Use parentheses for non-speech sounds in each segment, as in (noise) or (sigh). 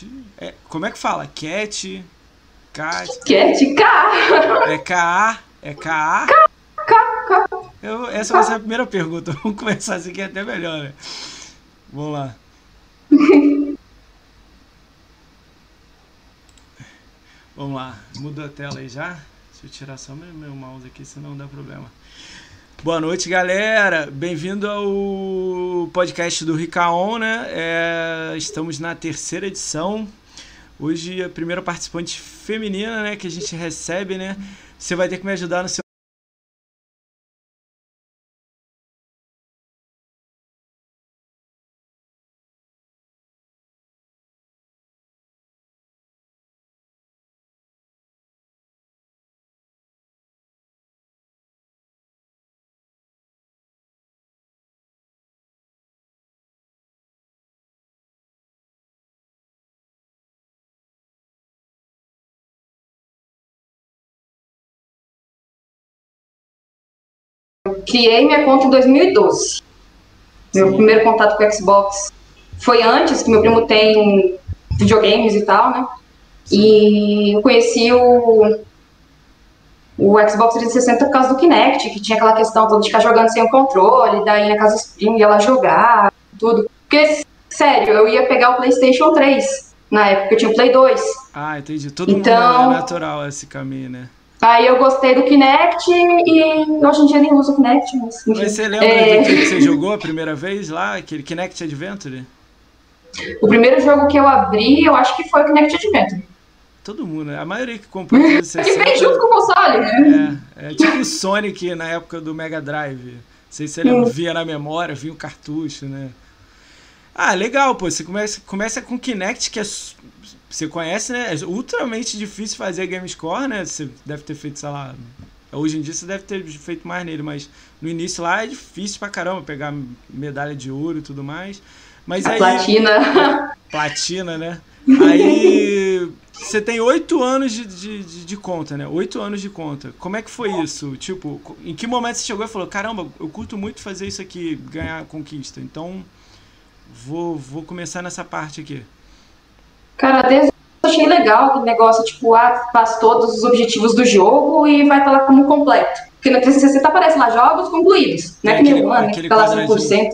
Cat. É, como é que fala? Cat. Cat. Cat, K. É K-A. É K-A. K, K. Eu, essa vai ser a primeira pergunta. (laughs) Vamos começar assim que é até melhor, né? Vamos lá. (laughs) Vamos lá. Muda a tela aí já. Deixa eu tirar só meu, meu mouse aqui, senão dá problema. Boa noite, galera. Bem-vindo ao podcast do Ricaon, né? É, estamos na terceira edição. Hoje a primeira participante feminina, né, que a gente recebe, né? Você vai ter que me ajudar no seu criei minha conta em 2012. Meu Sim. primeiro contato com o Xbox foi antes, que meu primo tem videogames e tal, né? E eu conheci o, o Xbox 360 por causa do Kinect, que tinha aquela questão toda de ficar jogando sem o controle, daí na casa dos primos ia lá jogar, tudo. Porque, sério, eu ia pegar o PlayStation 3 na época, eu tinha o Play 2. Ah, entendi. Todo Então- mundo é natural esse caminho, né? Aí eu gostei do Kinect e hoje em dia nem uso o Kinect, mas. Mas você lembra É. do que você jogou a primeira vez lá? Aquele Kinect Adventure? O primeiro jogo que eu abri, eu acho que foi o Kinect Adventure. Todo mundo, né? A maioria que comprou o (laughs) Ele vem 360 junto com o console, né? é, é tipo o Sonic na época do Mega Drive. Não sei se você lembra, via na memória, vinha o cartucho, né? Ah, legal, pô. Você começa, começa com Kinect, que é. Você conhece, né? É ultramente difícil fazer game score, né? Você deve ter feito, sei lá. Hoje em dia você deve ter feito mais nele, mas no início lá é difícil pra caramba pegar medalha de ouro e tudo mais. Mas A aí. platina. Platina, né? Aí (laughs) você tem oito anos de, de, de, de conta, né? Oito anos de conta. Como é que foi isso? Tipo, em que momento você chegou e falou, caramba, eu curto muito fazer isso aqui, ganhar conquista. Então, vou, vou começar nessa parte aqui. Cara, desde eu achei legal aquele negócio, tipo, ah, faz todos os objetivos do jogo e vai estar lá como completo. Porque no 360 aparece lá jogos concluídos, não é que nem o né, que aquele fica lá quadradinho. 100%.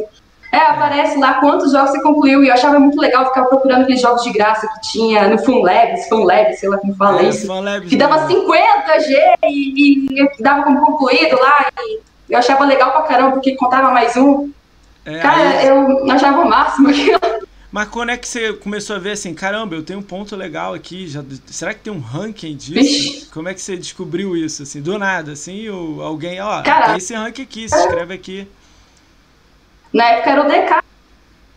É, aparece lá quantos jogos você concluiu e eu achava muito legal ficar procurando aqueles jogos de graça que tinha no FunLabs, FunLabs, sei lá como fala É, isso. FunLabs, que dava né? 50 G e, e dava como concluído lá. E eu achava legal pra caramba, porque contava mais um. É, Cara, aí- eu achava o máximo (laughs) aquilo. Mas quando é que você começou a ver assim, caramba, eu tenho um ponto legal aqui, já, será que tem um ranking disso? Como é que você descobriu isso, assim, do nada, assim, ou alguém, ó, Cara- tem esse ranking aqui, se inscreve aqui, Na época era o DK,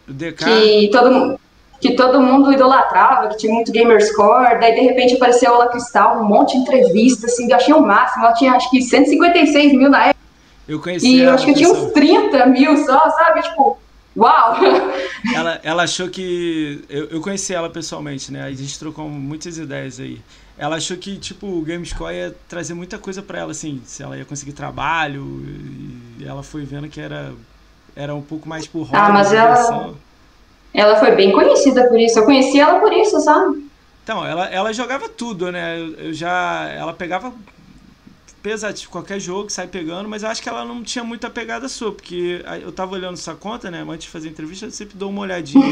o DK... que todo, que todo mundo idolatrava, que tinha muito gamer score. Daí, de repente, apareceu a Ola Cristal, um monte de entrevista, assim, eu achei o máximo. Ela tinha, acho que, 156 mil na época. Eu conheci E eu acho que eu tinha uns 30 mil só, sabe? Tipo, uau! Ela, ela achou que. Eu, eu conheci ela pessoalmente, né? A gente trocou muitas ideias aí. Ela achou que, tipo, o GameScore ia trazer muita coisa pra ela, assim, se ela ia conseguir trabalho. E ela foi vendo que era, era um pouco mais por hobby, Ah, mas ela- diversão. Ela foi bem conhecida por isso. Eu conheci ela por isso, sabe? Então, ela, ela jogava tudo, né? Eu já. Ela pegava pesado, qualquer jogo, sai pegando, mas eu acho que ela não tinha muita pegada sua, porque eu tava olhando sua conta, né? Antes de fazer entrevista, eu sempre dou uma olhadinha.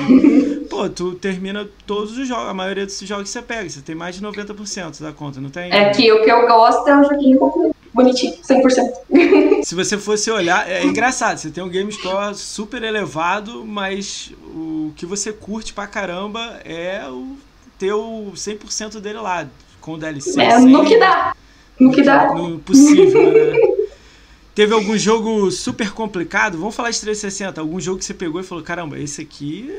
Pô, tu termina todos os jogos, a maioria dos jogos que você pega, você tem mais de 90% da conta, não tem? É que o que eu gosto é um joguinho bonitinho, 100%. (laughs) Se você fosse olhar, é engraçado, você tem um game score super elevado, mas o que você curte pra caramba é o ter o 100% dele lá, com o DLC. É no que dá. No que dá. No possível, né? (laughs) Teve algum jogo super complicado? Vamos falar de 360. Algum jogo que você pegou e falou: caramba, esse aqui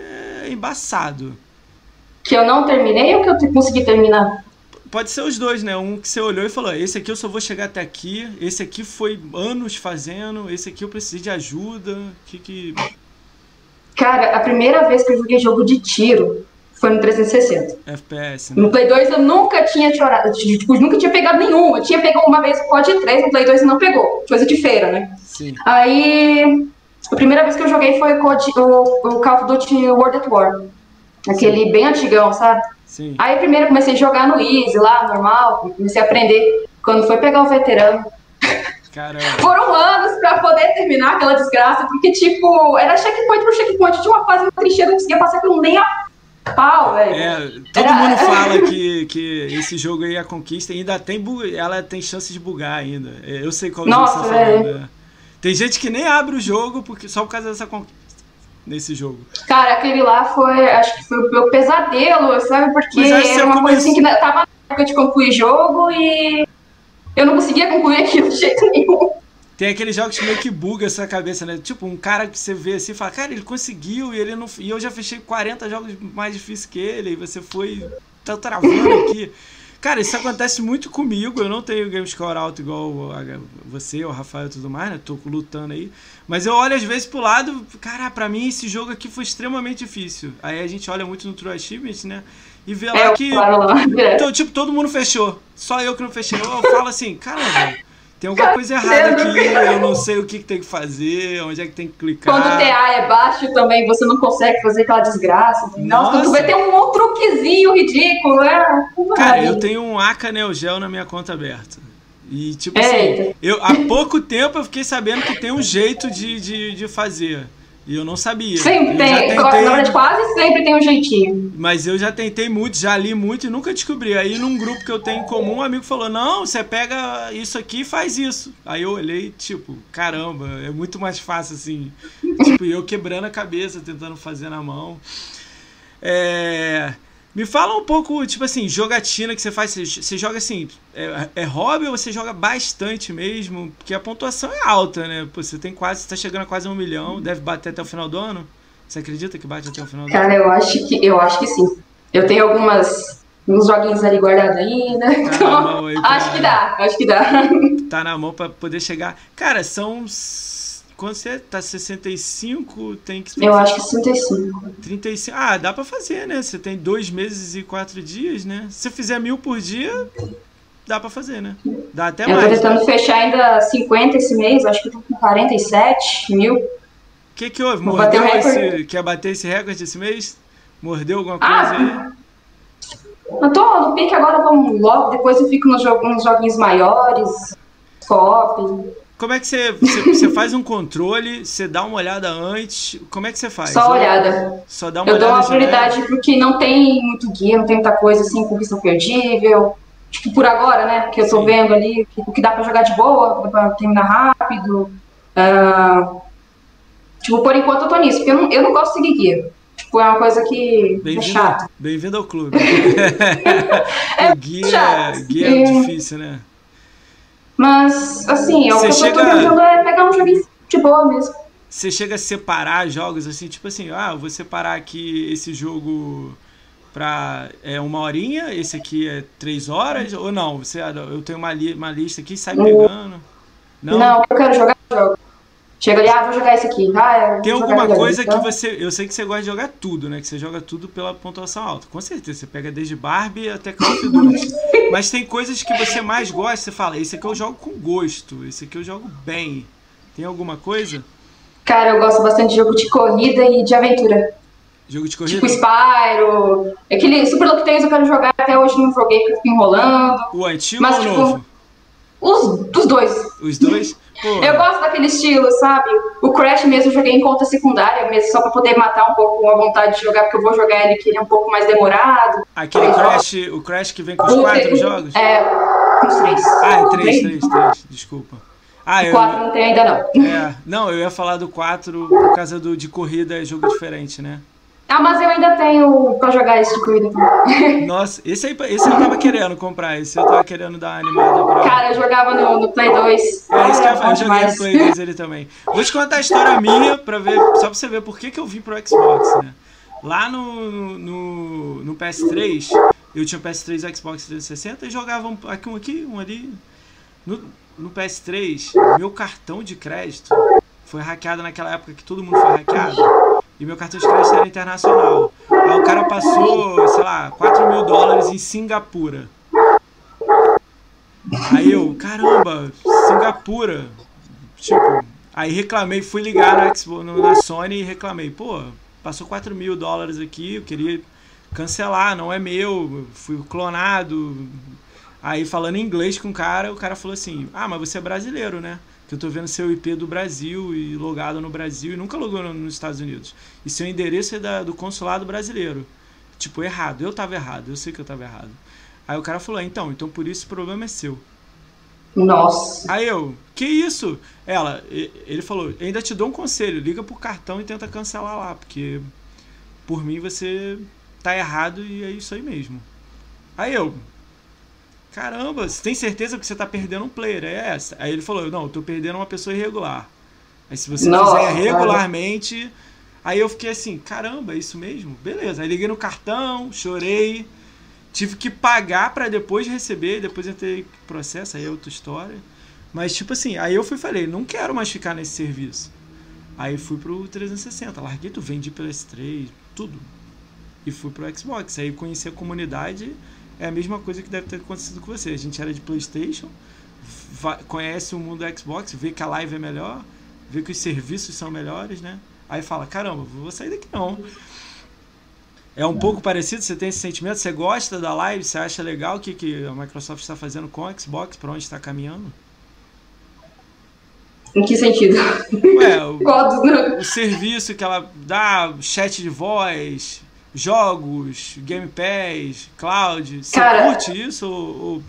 é embaçado. Que eu não terminei ou que eu consegui terminar? Pode ser os dois, né? Um que você olhou e falou: esse aqui eu só vou chegar até aqui. Esse aqui foi anos fazendo. Esse aqui eu precisei de ajuda. Que que. Cara, a primeira vez que eu joguei jogo de tiro foi no 360. FPS, né? No Play 2 eu nunca tinha chorado, tipo, nunca tinha pegado nenhum. Eu tinha pegado uma vez o COD 3, no Play 2 e não pegou. Coisa de feira, né? Sim. Aí, a primeira vez que eu joguei foi o, COD, o, o Call of Duty World at War. Aquele bem antigão, sabe? Sim. Aí primeiro eu comecei a jogar no Easy lá, normal, comecei a aprender. Quando foi pegar o veterano, Caramba. (laughs) foram anos pra poder terminar aquela desgraça, porque, tipo, era checkpoint por checkpoint, tinha uma fase, uma trincheira, eu não conseguia passar aquilo nem a pau, velho. É, todo Era- mundo (laughs) fala que, que esse jogo aí, a conquista, ainda tem ela tem chance de bugar ainda. É, Eu sei qual jogo Nossa, você tá falando. é. Tem gente que nem abre o jogo porque, só por causa dessa conquista nesse jogo. Cara, aquele lá foi, acho que foi o meu pesadelo, sabe? Porque era uma coisa começou- assim que tava na época de concluir jogo e eu não conseguia concluir (laughs) aquilo de jeito nenhum. Tem aqueles jogos que meio que buga essa cabeça, né? Tipo, um cara que você vê assim e fala, cara, ele conseguiu e ele não. E eu já fechei 40 jogos mais difíceis que ele, e você foi. tá travando aqui. Cara, isso acontece muito comigo. Eu não tenho game score alto igual você, o Rafael e tudo mais, né? Tô lutando aí. Mas eu olho às vezes pro lado, cara, pra mim esse jogo aqui foi extremamente difícil. Aí a gente olha muito no True Achievement, né? E vê lá É, eu que. Então, tipo, todo mundo fechou. Só eu que não fechei. Eu falo assim, caramba, tem alguma coisa errada aqui, eu não sei o que, que tem que fazer, onde é que tem que clicar. Quando o TA é baixo também, você não consegue fazer aquela desgraça. Nossa, Nossa. tu vê tem um truquezinho ridículo, é. Cara, eu tenho um Aka Neo Geo na minha conta aberta. E, tipo Eita. assim, eu, há pouco tempo eu fiquei sabendo que tem um jeito de, de, de fazer. E eu não sabia. Sempre Eu tem. já Na tentei, verdade, quase sempre tem um jeitinho. Mas eu já tentei muito, já li muito e nunca descobri. Aí num grupo que eu tenho em comum, um amigo falou: Não, você pega isso aqui e faz isso. Aí eu olhei, tipo, caramba, é muito mais fácil assim. (laughs) tipo, e eu quebrando a cabeça, tentando fazer na mão. É. Me fala um pouco, tipo assim, jogatina que você faz. Você, você joga assim, é, é hobby ou você joga bastante mesmo? Porque a pontuação é alta, né? Pô, você tem quase, você tá chegando a quase um milhão, deve bater até o final do ano. Você acredita que bate até o final do ano? Cara, eu acho que eu acho que sim. Eu tenho algumas uns joguinhos ali guardados ainda. Tá na Então, aí acho que dá, acho que dá. tá na mão pra poder chegar. Cara, são. Quando você tá 65, tem que. Eu acho que 65. 35. Ah, dá pra fazer, né? Você tem dois meses e quatro dias, né? Se você fizer mil por dia, dá pra fazer, né? Dá até Eu tô mais. né? tentando fechar ainda 50 esse mês, acho que eu tô com 47 mil. O que que houve? Vou Mordeu recorde. esse. Quer bater esse recorde esse mês? Mordeu alguma Ah, coisa aí? Eu tô no pique agora, vamos logo, depois eu fico nos, jo nos joguinhos maiores, co-op, Como é que você, você, você faz um controle, você dá uma olhada antes? Como é que você faz? só olhada. Só dá uma Eu olhada dou uma prioridade porque não tem muito guia, não tem muita coisa assim com vista perdível. Tipo, por agora, né? Porque eu tô Sim. vendo ali o que dá pra jogar de boa, dá pra terminar rápido. Ah, tipo, por enquanto eu tô nisso, porque eu não, eu não gosto de seguir guia. Tipo, é uma coisa que é Bem-vindo chata. bem ao clube. (laughs) (laughs) É o guia, chato. guia é É. difícil, né? Mas, assim, é o que eu tô chega- tentando é pegar um joguinho de boa mesmo. Você chega a separar jogos assim, tipo assim, ah, eu vou separar aqui esse jogo pra é, uma horinha, esse aqui é três horas, ou não? Você, eu tenho uma, li- uma lista aqui, sai pegando. Não? Não, eu quero jogar, eu jogo. Chega ali, ah, vou jogar esse aqui. Ah, Tem alguma coisa ali. que Então, você. Eu sei que você gosta de jogar tudo, né? Que você joga tudo pela pontuação alta. Com certeza. Você pega desde Barbie até Call of Duty. (laughs) Mas tem coisas que você mais gosta, você fala, esse aqui eu jogo com gosto, esse aqui eu jogo bem. Tem alguma coisa? Cara, eu gosto bastante de jogo de corrida e de aventura. Jogo de corrida? Tipo Spyro. Aquele Super Lock Tales eu quero jogar, até hoje não joguei porque eu fico enrolando. O antigo Mas, ou o tipo, novo? Os, os dois. Os dois? Pô, Eu gosto daquele estilo, sabe? O Crash mesmo eu joguei em conta secundária, mesmo só pra poder matar um pouco a vontade de jogar, porque eu vou jogar ele que ele é um pouco mais demorado. aquele Crash, o Crash que vem com os quatro jogos? É, com os três. Ah, é três, três, três. Desculpa. Ah, O eu. quatro não tem ainda não. É, não, eu ia falar do 4 por causa do de corrida, é jogo diferente, né? Ah, mas eu ainda tenho pra jogar esse corrida também. (laughs) Nossa, esse aí esse eu tava querendo comprar, esse eu tava querendo dar animada pra. Cara, eu jogava no, no Play 2. É isso que eu eu joguei no. Play 2 ele também. Vou te contar a história minha, pra ver, só pra você ver por que, que eu vim pro Xbox, né? Lá no, no, no PS3, eu tinha o PS3 e o Xbox 360 e jogava um, aqui, um aqui, um ali. No, no PS3, meu cartão de crédito foi hackeado naquela época que todo mundo foi hackeado. E meu cartão de crédito era internacional. Aí o cara passou, sei lá, 4 mil dólares em Singapura. Aí eu, caramba, Singapura. Tipo, aí reclamei, fui ligar no Xbox, na Sony e reclamei, pô, passou 4 mil dólares aqui, eu queria cancelar, não é meu, fui clonado. Aí falando inglês com o cara, o cara falou assim: Ah, mas você é brasileiro, né? Que eu tô vendo seu IP do Brasil e logado no Brasil e nunca logou nos Estados Unidos. E seu endereço é da, do consulado brasileiro. Tipo, errado. Eu tava errado, eu sei que eu tava errado. Aí o cara falou: Então, então por isso o problema é seu. Nossa. Aí eu, que isso? Ela, ele falou, ainda te dou um conselho, liga pro cartão e tenta cancelar lá, porque por mim você tá errado e é isso aí mesmo. Aí eu, caramba, você tem certeza que você tá perdendo um player? É essa. Aí ele falou, não, eu tô perdendo uma pessoa irregular. Aí se você Nossa, fizer regularmente. Cara. Aí eu fiquei assim, caramba, é isso mesmo? Beleza. Aí liguei no cartão, chorei. Tive que pagar para depois receber, depois entrei processo, aí é outra história. Mas tipo assim, aí eu fui falei, não quero mais ficar nesse serviço. Aí fui pro 360, larguei tudo, vendi PS3, tudo. E fui pro Xbox. Aí conheci a comunidade, é a mesma coisa que deve ter acontecido com você. A gente era de PlayStation, conhece o mundo do Xbox, vê que a live é melhor, vê que os serviços são melhores, né? Aí fala, caramba, vou sair daqui não. É um pouco parecido? Você tem esse sentimento? Você gosta da live? Você acha legal o que, que a Microsoft está fazendo com o Xbox? Para onde está caminhando? Em que sentido? Ué, o, (laughs) o, serviço que ela dá, chat de voz, jogos, Game Pass, cloud. Você Cara, curte isso? Ou,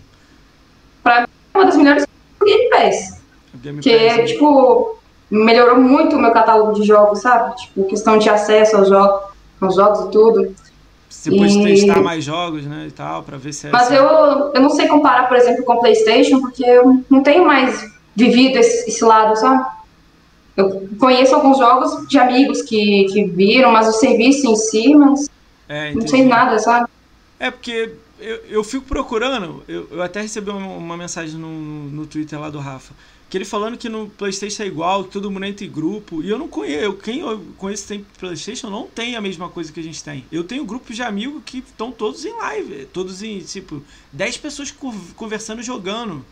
Pra mim, é uma das melhores do Game Pass. Game que, Pass, né? tipo, melhorou muito o meu catálogo de jogos, sabe? Tipo, questão de acesso aos jogos os jogos e tudo. Você pode e... testar mais jogos, né, e tal, para ver se é Mas eu, eu não sei comparar, por exemplo, com o PlayStation, porque eu não tenho mais vivido esse, esse lado, sabe? Eu conheço alguns jogos de amigos que, que viram, mas o serviço em si, mas é, não sei nada, sabe? É porque eu, eu fico procurando, eu, eu até recebi uma, uma mensagem no, no Twitter lá do Rafa que ele falando que no PlayStation é igual, que todo mundo entra em grupo. E eu não conheço, quem eu conheço tem PlayStation não tem a mesma coisa que a gente tem. Eu tenho grupos de amigos que estão todos em live, todos em, tipo, 10 pessoas conversando jogando.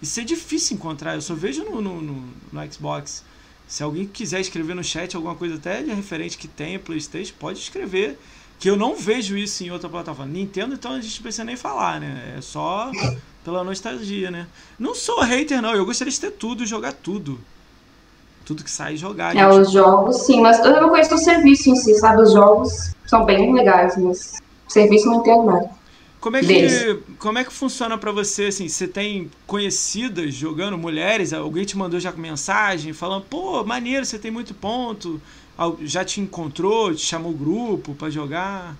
Isso é difícil encontrar, eu só vejo no, no, no, no Xbox. Se alguém quiser escrever no chat alguma coisa até de referente que tenha PlayStation, pode escrever. Que eu não vejo isso em outra plataforma. Nintendo, então a gente não precisa nem falar, né? É só pela nostalgia, né? Não sou hater, não. Eu gostaria de ter tudo, jogar tudo. Tudo que sai jogar. É, gente. os jogos, sim, mas eu não conheço o serviço em si, sabe? Os jogos são bem legais, mas o serviço não entendo nada. Como é que, como é que funciona para você, assim, você tem conhecidas jogando, mulheres, alguém te mandou já com mensagem, falando, pô, maneiro, você tem muito ponto, já te encontrou, te chamou grupo para jogar?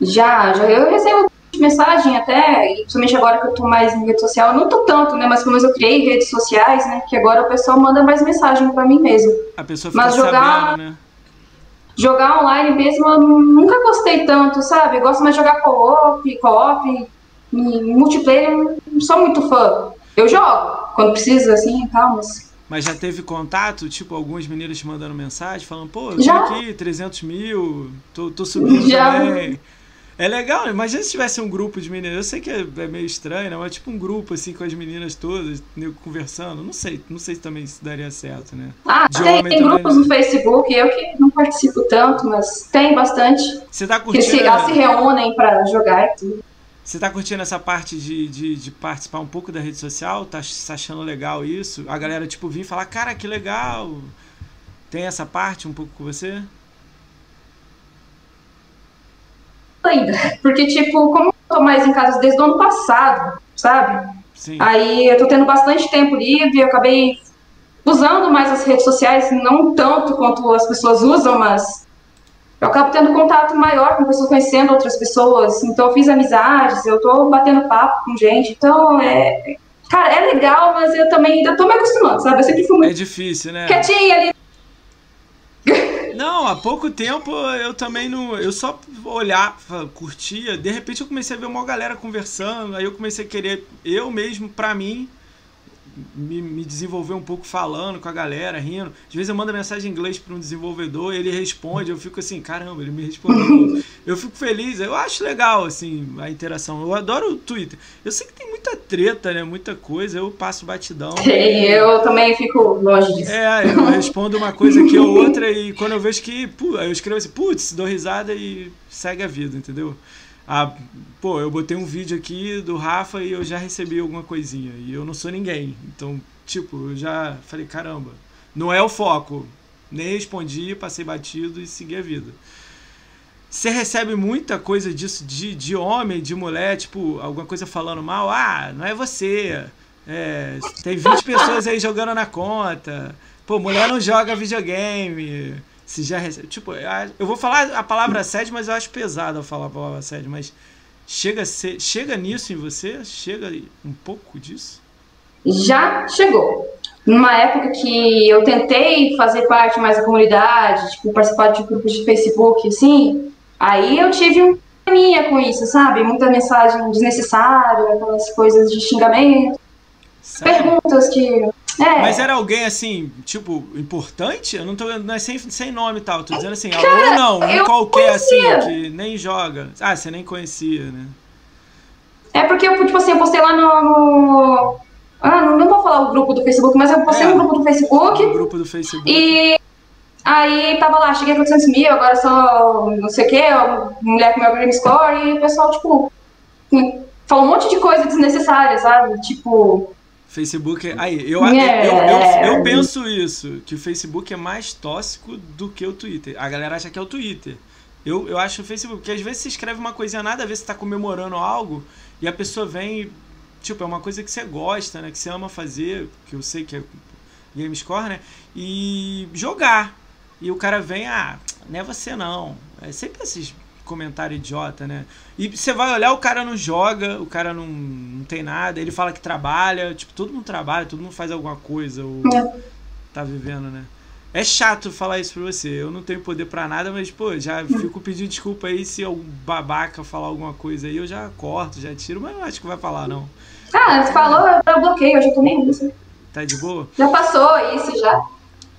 Já, já, eu recebo mensagem até, principalmente agora que eu tô mais em rede social, não tô tanto, né, mas pelo menos eu criei redes sociais, né, que agora o pessoal manda mais mensagem para mim mesmo. A pessoa fica mas jogar, sabendo, né? Jogar online mesmo eu nunca gostei tanto, sabe? Eu gosto mais de jogar co-op, co-op, multiplayer eu não sou muito fã. Eu jogo, quando precisa, assim, e tal, mas... Mas já teve contato, tipo, alguns meninos te mandando mensagem, falando, pô, eu tô já. aqui, 300 mil, tô, tô subindo já. também. É legal, né? imagina se tivesse um grupo de meninas. Eu sei que é, é meio estranho, né? Mas tipo um grupo assim com as meninas todas, conversando. Não sei, não sei se também isso daria certo, né? Ah, de tem, tem grupos no Facebook, eu que não participo tanto, mas tem bastante. Você tá curtindo? Que se, elas se reúnem para jogar e tudo. Você tá curtindo essa parte de, de, de, participar um pouco da rede social? Tá, tá achando legal isso? A galera, tipo, vir falar, cara, que legal. Tem essa parte um pouco com você? ainda. Porque, tipo, como eu tô mais em casa desde o ano passado, sabe? Sim. Aí eu tô tendo bastante tempo livre, eu acabei usando mais as redes sociais, não tanto quanto as pessoas usam, mas eu acabo tendo contato maior com pessoas, conhecendo outras pessoas, então eu fiz amizades, eu tô batendo papo com gente, então é. Cara, é legal, mas eu também ainda tô me acostumando, sabe? Eu sempre fui muito. É difícil, né? Quietinha ali não, há pouco tempo eu também não. Eu só olhar, curtia. De repente eu comecei a ver uma galera conversando. Aí eu comecei a querer, eu mesmo, pra mim, me, me desenvolver um pouco falando com a galera, rindo. Às vezes eu mando mensagem em inglês para um desenvolvedor, ele responde, eu fico assim, caramba, ele me respondeu. eu fico feliz, eu acho legal, assim, a interação. Eu adoro o Twitter. Eu sei que tem muita treta, né? Muita coisa, eu passo batidão. eu também fico longe disso. É, eu respondo uma coisa aqui ou outra e quando eu vejo que, eu escrevo assim, putz, dou risada e segue a vida, entendeu? Ah, pô, eu botei um vídeo aqui do Rafa e eu já recebi alguma coisinha. E eu não sou ninguém. Então, tipo, eu já falei, caramba, não é o foco. Nem respondi, passei batido e segui a vida. Você recebe muita coisa disso de, de homem, de mulher, tipo, alguma coisa falando mal. Ah, não é você. É, tem 20 pessoas aí jogando na conta. Pô, mulher não joga videogame. Se já recebe. Tipo, eu vou falar a palavra assédio, mas eu acho pesado falar a palavra assédio. Mas chega, ser, chega nisso em você? Chega um pouco disso? Já chegou. Numa época que eu tentei fazer parte mais da comunidade, tipo, participar de grupos de Facebook, assim, aí eu tive um minha com isso, sabe? Muita mensagem desnecessária, aquelas coisas de xingamento. Sério? Perguntas que é. Mas era alguém assim, tipo, importante? Eu não tô não é sem, sem nome e tal, tô dizendo assim, Cara, ou não, um qualquer assim, conhecia. assim, que nem joga. Ah, você nem conhecia, né? É porque eu, tipo assim, eu postei lá no. no... Ah, não, não vou falar o grupo do Facebook, mas eu postei é, no grupo do Facebook. O grupo do Facebook. E aí tava lá, cheguei a 400 mil, agora sou não sei o quê, mulher com meu game score, e o pessoal, tipo, falou um monte de coisa desnecessária, sabe? Tipo, Facebook é. Aí, eu, é. eu, eu, eu, penso isso, que o Facebook é mais tóxico do que o Twitter. A galera acha que é o Twitter. Eu, eu acho o Facebook, porque às vezes você escreve uma coisinha nada a ver, você tá comemorando algo, e a pessoa vem. Tipo, é uma coisa que você gosta, né? Que você ama fazer, que eu sei que é Gamescore, né? E jogar. E o cara vem, ah, não é você não. É sempre esses comentário idiota, né? E você vai olhar, o cara não joga, o cara não, não tem nada, ele fala que trabalha, tipo, todo mundo trabalha, todo mundo faz alguma coisa, ou é. tá vivendo, né? É chato falar isso pra você. Eu não tenho poder para nada, mas, pô, já fico pedindo desculpa aí se algum babaca falar alguma coisa aí, eu já corto, já tiro, mas não acho que vai falar, não. Ah, você falou, eu bloqueio, eu já tô nem isso. Tá de boa? Já passou isso, já.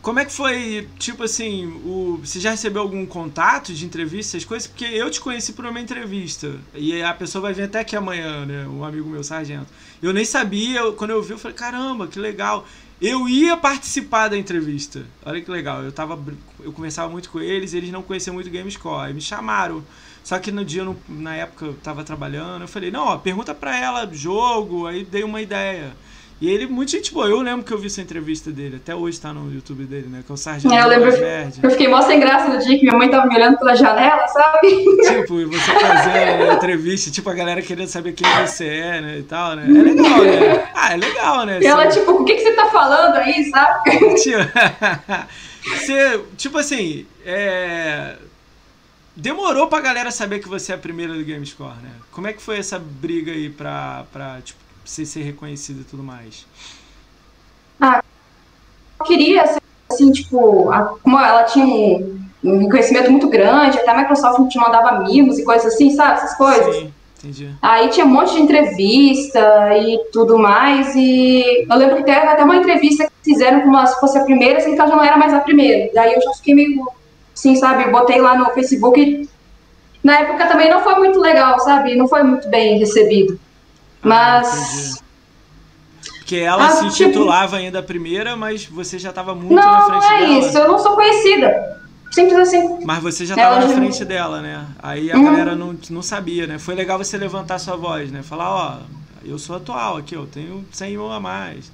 Como é que foi, tipo assim, o, você já recebeu algum contato de entrevista, essas coisas? Porque eu te conheci por uma entrevista. E a pessoa vai vir até aqui amanhã, né? Um amigo meu, sargento. Eu nem sabia, quando eu vi, eu falei, caramba, que legal. Eu ia participar da entrevista. Olha que legal. Eu tava. Eu conversava muito com eles, eles não conheciam muito Gamescore. Aí me chamaram. Só que no dia, na época, eu tava trabalhando, eu falei, não, ó, pergunta pra ela jogo, aí dei uma ideia. E ele, muito gente boa. Eu lembro que eu vi essa entrevista dele. Até hoje tá no YouTube dele, né? Que é o Sargento é, eu lembro, Eu fiquei mó sem graça no dia que minha mãe tava me olhando pela janela, sabe? Tipo, e você fazendo (laughs) entrevista, tipo, a galera querendo saber quem você é, né? E tal, né? É legal, né? Ah, é legal, né? E ela, tipo, o que, que você tá falando aí, sabe? (laughs) você, tipo assim, é... Demorou pra galera saber que você é a primeira do Gamescore, né? Como é que foi essa briga aí pra, pra tipo, você ser reconhecido e tudo mais? Ah, eu queria ser assim, tipo, a, como ela tinha um, um reconhecimento muito grande, até a Microsoft te mandava amigos e coisas assim, sabe? Essas coisas. Sim. Entendi. Aí tinha um monte de entrevista e tudo mais. E eu lembro que teve até uma entrevista que fizeram como se fosse a primeira, sendo que ela já não era mais a primeira. Daí eu já fiquei meio assim, sabe? Botei lá no Facebook e na época também não foi muito legal, sabe? Não foi muito bem recebido. Mas. Ah, porque ela ah, se tipo... titulava ainda a primeira, mas você já estava muito não, na frente dela. Não, é isso, eu não sou conhecida. Simples assim. Mas você já estava na frente dela, né? Aí a uhum. galera não, não sabia, né? Foi legal você levantar sua voz, né? Falar, ó, eu sou atual aqui, eu tenho 100 mil a mais.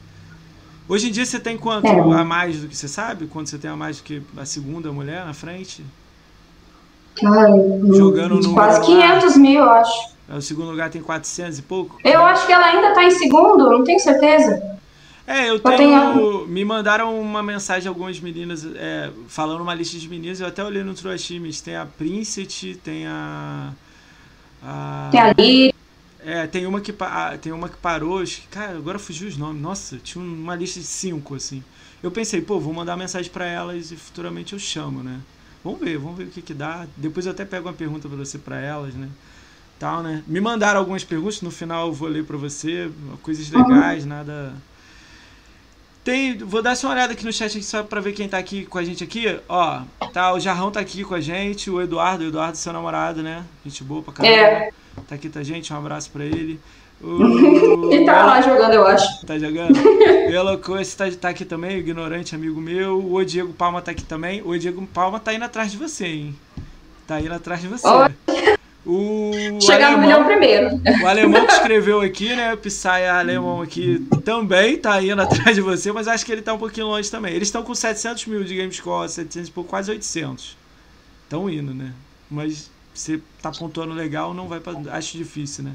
Hoje em dia você tem quanto é. a mais do que você sabe? Quanto você tem a mais do que a segunda mulher na frente? Ai, Jogando no quase 500 mil, eu acho. O segundo lugar tem 400 e pouco? Eu acho que ela ainda está em segundo, não tenho certeza. É, eu tenho. tenho... Me mandaram uma mensagem algumas meninas é, falando uma lista de meninas. Eu até olhei no True Times. Tem a Princet, tem a. a... Tem a Liri. É, tem uma que, tem uma que parou. Cara, agora fugiu os nomes. Nossa, tinha uma lista de cinco, assim. Eu pensei, pô, vou mandar mensagem para elas e futuramente eu chamo, né? Vamos ver, vamos ver o que que dá. Depois eu até pego uma pergunta para você para elas, né? Tal, né? Me mandaram algumas perguntas, no final eu vou ler para você, coisas legais, nada Tem, vou dar só uma olhada aqui no chat só pra ver quem tá aqui com a gente aqui. Ó, tá, o Jarrão tá aqui com a gente, o Eduardo, o Eduardo, seu namorado, né? Gente boa pra caramba. É. Tá aqui com a gente, um abraço pra ele. O... (laughs) ele tá lá jogando, eu acho. Tá jogando? (laughs) o Eloquence tá, tá aqui também, o ignorante amigo meu. O Diego Palma tá aqui também. O Diego Palma tá indo atrás de você, hein? Tá indo atrás de você. O Chegar alemão, no milhão primeiro. (laughs) O alemão que escreveu aqui, né? O Psy alemão aqui também tá indo (laughs) atrás de você, mas acho que ele tá um pouquinho longe também. Eles estão com 700 mil de Gamescore, 700 por quase 800. Estão indo, né? Mas você tá pontuando legal, não vai pra... Acho difícil, né?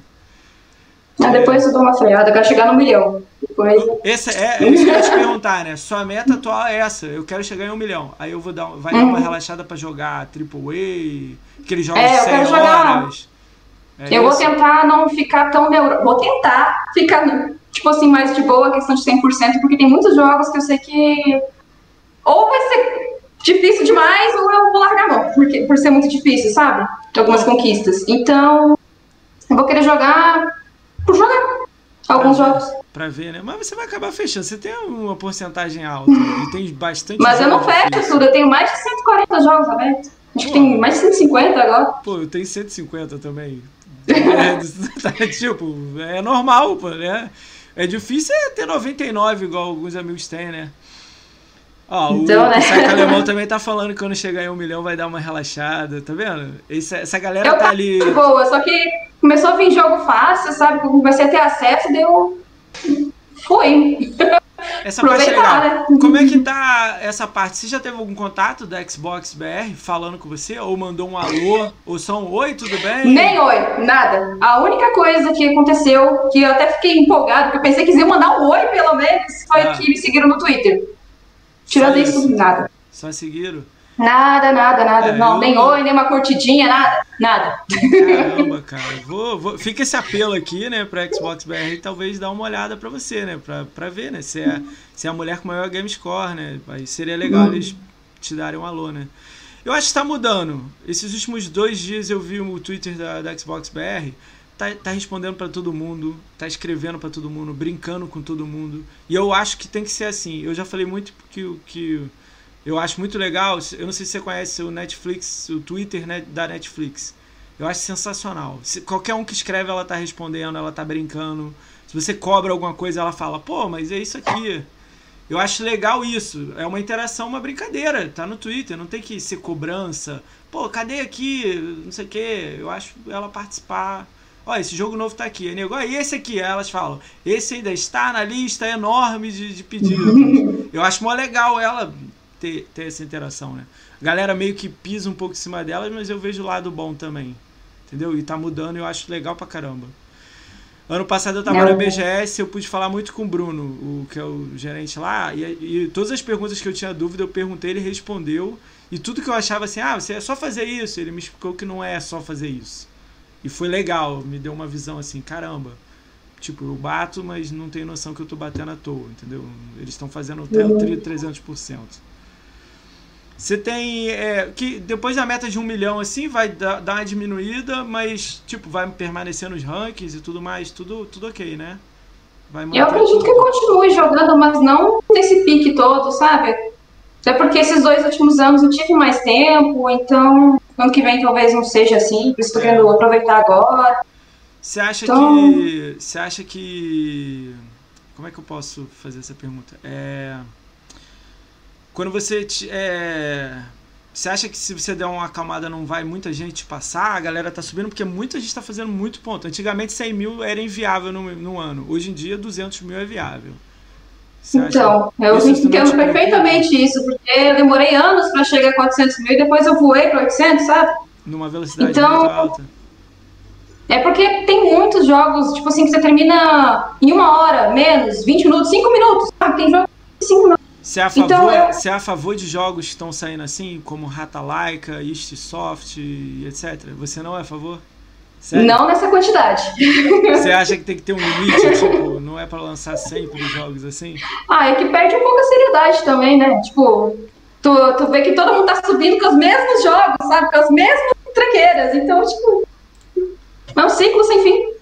Ah, depois eu dou uma freada, eu quero chegar no milhão. Depois... Esse é, é isso que eu ia te perguntar, né? Sua meta atual é essa, eu quero chegar em um milhão. Aí eu vou dar, vai uhum. dar uma uhum. relaxada pra jogar AAA, aqueles jogos é, de 100 horas. Jogar... É eu isso? vou tentar não ficar tão neuro... Vou tentar ficar, tipo assim, mais de boa, questão de 100%, porque tem muitos jogos que eu sei que ou vai ser difícil demais ou eu vou largar a mão, porque, por ser muito difícil, sabe? Algumas conquistas. Então, eu vou querer jogar por jogar alguns pra jogos. Pra ver, né? Mas você vai acabar fechando. Você tem uma porcentagem alta e tem bastante. Mas eu não fecho tudo, eu tenho mais de 140 jogos abertos. Acho pô, que tem mais de 150 agora. Pô, eu tenho 150 também. é, (laughs) tá, tipo, é normal, pô, né? É difícil é ter 99 igual alguns amigos têm, né? Ó, então, o né? Saca Alemão também tá falando que quando chegar em um milhão vai dar uma relaxada, tá vendo? Essa, essa galera eu tá ali. Boa, só que começou a vir jogo fácil, sabe? Comecei a ter acesso, deu. Foi. Essa parte é legal. Né? Como é que tá essa parte? Você já teve algum contato da Xbox BR falando com você? Ou mandou um alô? Ou só um oi, tudo bem? Nem oi, nada. A única coisa que aconteceu, que eu até fiquei empolgado, porque eu pensei que eles iam mandar um oi, pelo menos, foi ah. que me seguiram no Twitter. Tirando isso, isso, nada. Só seguiram? Nada, nada, nada. É, não, eu... nem oi, nem uma curtidinha, nada. Nada. Caramba, cara. Vou, vou... Fica esse apelo aqui, né, pra Xbox BR talvez dar uma olhada pra você, né? Pra, pra ver, né? Se é, se é a mulher com maior game score, né? Aí seria legal uhum. eles te darem um alô, né? Eu acho que tá mudando. Esses últimos dois dias eu vi o Twitter da, da Xbox BR. Tá, tá respondendo para todo mundo, tá escrevendo para todo mundo, brincando com todo mundo. E eu acho que tem que ser assim. Eu já falei muito que, que eu acho muito legal. Eu não sei se você conhece o Netflix, o Twitter né, da Netflix. Eu acho sensacional. Se, qualquer um que escreve, ela tá respondendo, ela tá brincando. Se você cobra alguma coisa, ela fala, pô, mas é isso aqui. Eu acho legal isso. É uma interação, uma brincadeira. Tá no Twitter, não tem que ser cobrança. Pô, cadê aqui? Não sei o quê. Eu acho ela participar. Ó, esse jogo novo tá aqui. Nego, e esse aqui? Elas falam, esse ainda está na lista enorme de, de pedidos. (laughs) Eu acho mó legal ela ter, ter essa interação, né? A galera meio que pisa um pouco em cima delas, mas eu vejo o lado bom também. Entendeu? E tá mudando eu acho legal pra caramba. Ano passado eu tava na BGS, eu pude falar muito com o Bruno, o que é o gerente lá, e, e, todas as perguntas que eu tinha dúvida eu perguntei, ele respondeu. E tudo que eu achava assim, ah, você é só fazer isso, ele me explicou que não é só fazer isso. E foi legal, me deu uma visão assim, caramba. Tipo, eu bato, mas não tenho noção que eu tô batendo à toa, entendeu? Eles estão fazendo até o 300%. Você tem. É, que depois da meta de um milhão, assim, vai dar, dar uma diminuída, mas, tipo, vai permanecer nos rankings e tudo mais, tudo, tudo ok, né? eu acredito tudo. que continue jogando, mas não nesse pique todo, sabe? Até porque esses dois últimos anos eu tive mais tempo, então ano que vem talvez não seja assim, por isso estou é. querendo aproveitar agora. Você acha então... que. Você acha que. Como é que eu posso fazer essa pergunta? É quando você é, você acha que se você der uma acalmada não vai muita gente passar? A galera tá subindo porque muita gente está fazendo muito ponto. Antigamente 100 mil era inviável no, no ano. Hoje em dia 200 mil é viável. Então, eu entendo perfeitamente isso, porque eu demorei anos para chegar a 400 mil e depois eu voei para 800, sabe? Numa velocidade então, muito alta. É porque tem muitos jogos, tipo assim, que você termina em uma hora, menos, 20 minutos, 5 minutos, sabe? Tem jogos de 5 minutos. Você é, a favor, então, eu... você é a favor de jogos que estão saindo assim, como Rata Laika, East Soft e etc? Você não é a favor? Sério? Não nessa quantidade. Você acha que tem que ter um limite, tipo, não é para lançar sempre jogos assim? Ah, é que perde um pouco a seriedade também, né? Tipo, tu, tu vê que todo mundo tá subindo com os mesmos jogos, sabe? Com as mesmas tranqueiras. Então, tipo, é um ciclo sem fim.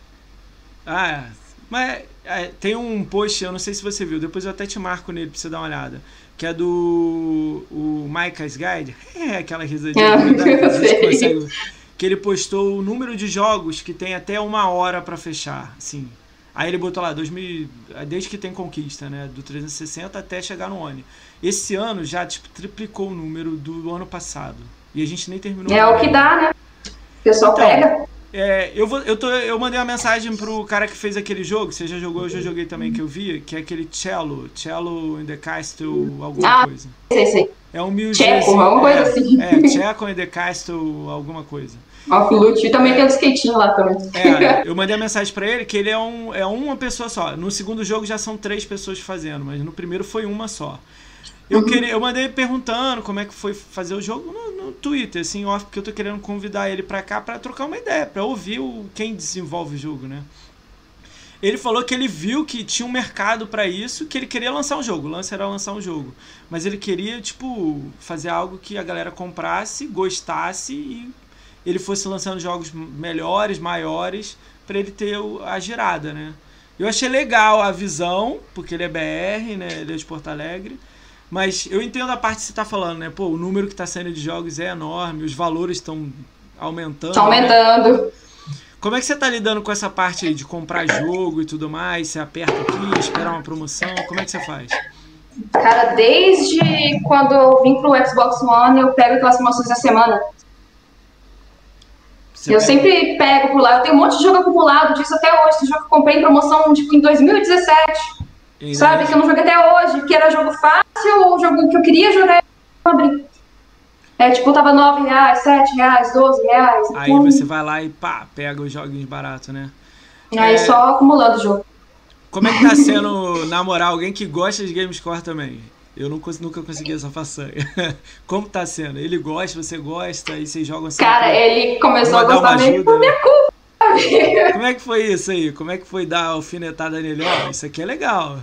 Ah, é. mas é, tem um post, eu não sei se você viu, depois eu até te marco nele pra você dar uma olhada. Que é do o Micah's Guide. (laughs) É aquela risadinha Ah, que (laughs) eu sei. consegue. Que ele postou o número de jogos que tem até uma hora pra fechar. Assim. Aí ele botou lá, 2000, desde que tem conquista, né? Do 360 até chegar no One. Esse ano já tipo, triplicou o número do ano passado. E a gente nem terminou. É o que dá, né? O pessoal Então, pega. É, eu, vou, eu, tô, eu mandei uma mensagem pro cara que fez aquele jogo, você já jogou, eu já joguei também, que eu vi, que é aquele Cello, Cello in the Castle, alguma Ah, coisa. Sei, sei. É um mil Tcheco, alguma coisa assim. É, Checo in the Castle, alguma coisa. Alfilute. E também tem o skatinho lá também. É, eu mandei a mensagem pra ele que ele é, um, é uma pessoa só. No segundo jogo já são três pessoas fazendo, mas no primeiro foi uma só. Eu, queria, eu mandei perguntando como é que foi fazer o jogo no, no Twitter, assim, off, porque eu tô querendo convidar ele pra cá pra trocar uma ideia, pra ouvir o, quem desenvolve o jogo, né? Ele falou que ele viu que tinha um mercado pra isso, que ele queria lançar um jogo. O lance era lançar um jogo. Mas ele queria, tipo, fazer algo que a galera comprasse, gostasse e ele fosse lançando jogos melhores, maiores, pra ele ter a girada, né? Eu achei legal a visão, porque ele é BR, né? Ele é de Porto Alegre. Mas eu entendo a parte que você tá falando, né? Pô, o número que tá saindo de jogos é enorme, os valores estão aumentando. Tá né? aumentando. Como é que você tá lidando com essa parte aí de comprar jogo e tudo mais? Você aperta aqui, espera uma promoção? Como é que você faz? Cara, desde quando eu vim pro Xbox One, eu pego aquelas promoções da semana. Você eu pega- sempre pego por lá. Eu tenho um monte de jogo acumulado disso até hoje. Esse jogo que eu comprei em promoção, tipo, em 2017. e Sabe? Que eu não joguei até hoje. Que era jogo fácil, o jogo que eu queria jogar. É, tipo, tava 9 reais, 7 reais, 12 reais. Aí então, você vai lá e pá, pega os joguinhos baratos, né? Aí É. só acumulando o jogo. Como é que tá sendo (laughs) namorar alguém que gosta de Gamescore também? Eu não nunca consegui essa façanha. (laughs) Como tá sendo? Ele gosta, você gosta, e vocês jogam sempre. Cara, ele começou a gostar meio ajuda, por minha culpa. Como é que foi isso aí? Como é que foi dar a alfinetada nele? Ó, isso aqui é legal.